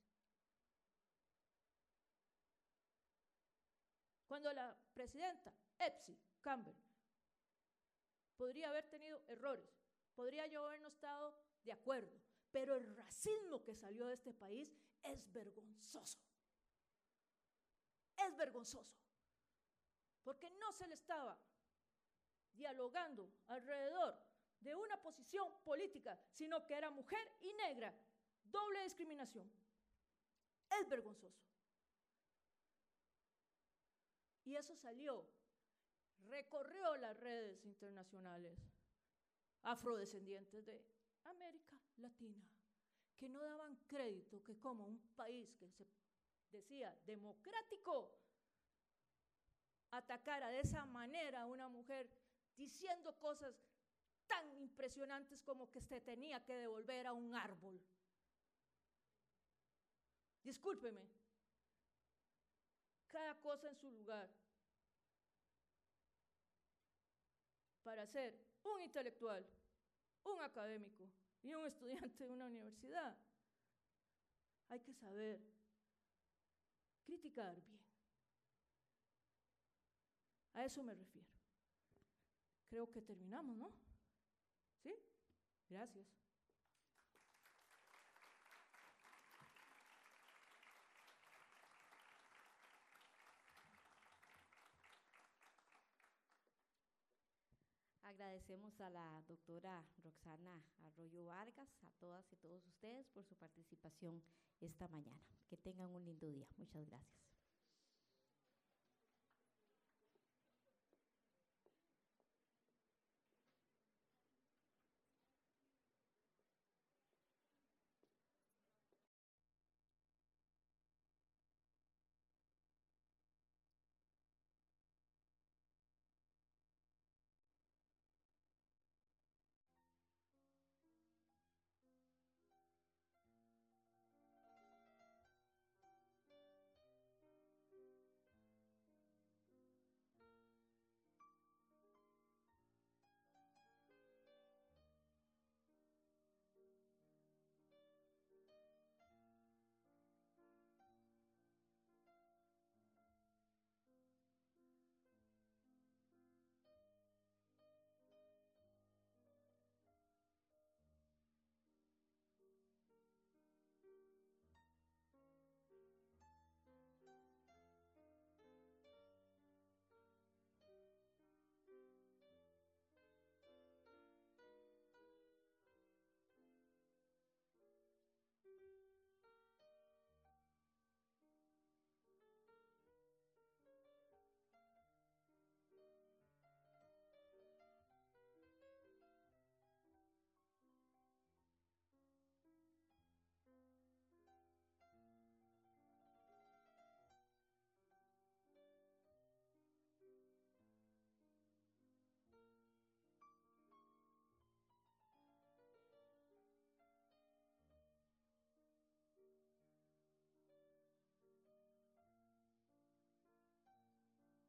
Cuando la presidenta Epsi Campbell podría haber tenido errores, podría yo haber no estado de acuerdo, pero el racismo que salió de este país es vergonzoso. Es vergonzoso. Porque no se le estaba dialogando alrededor de una posición política, sino que era mujer y negra. Doble discriminación. Es vergonzoso. Y eso salió, recorrió las redes internacionales afrodescendientes de América Latina, que no daban crédito que como un país que se decía democrático atacara de esa manera a una mujer diciendo cosas tan impresionantes como que se tenía que devolver a un árbol. Discúlpeme, cada cosa en su lugar. Para ser un intelectual, un académico y un estudiante de una universidad, hay que saber criticar bien. A eso me refiero. Creo que terminamos, ¿no? Gracias. Agradecemos a la doctora Roxana Arroyo Vargas, a todas y todos ustedes por su participación esta mañana. Que tengan un lindo día. Muchas gracias.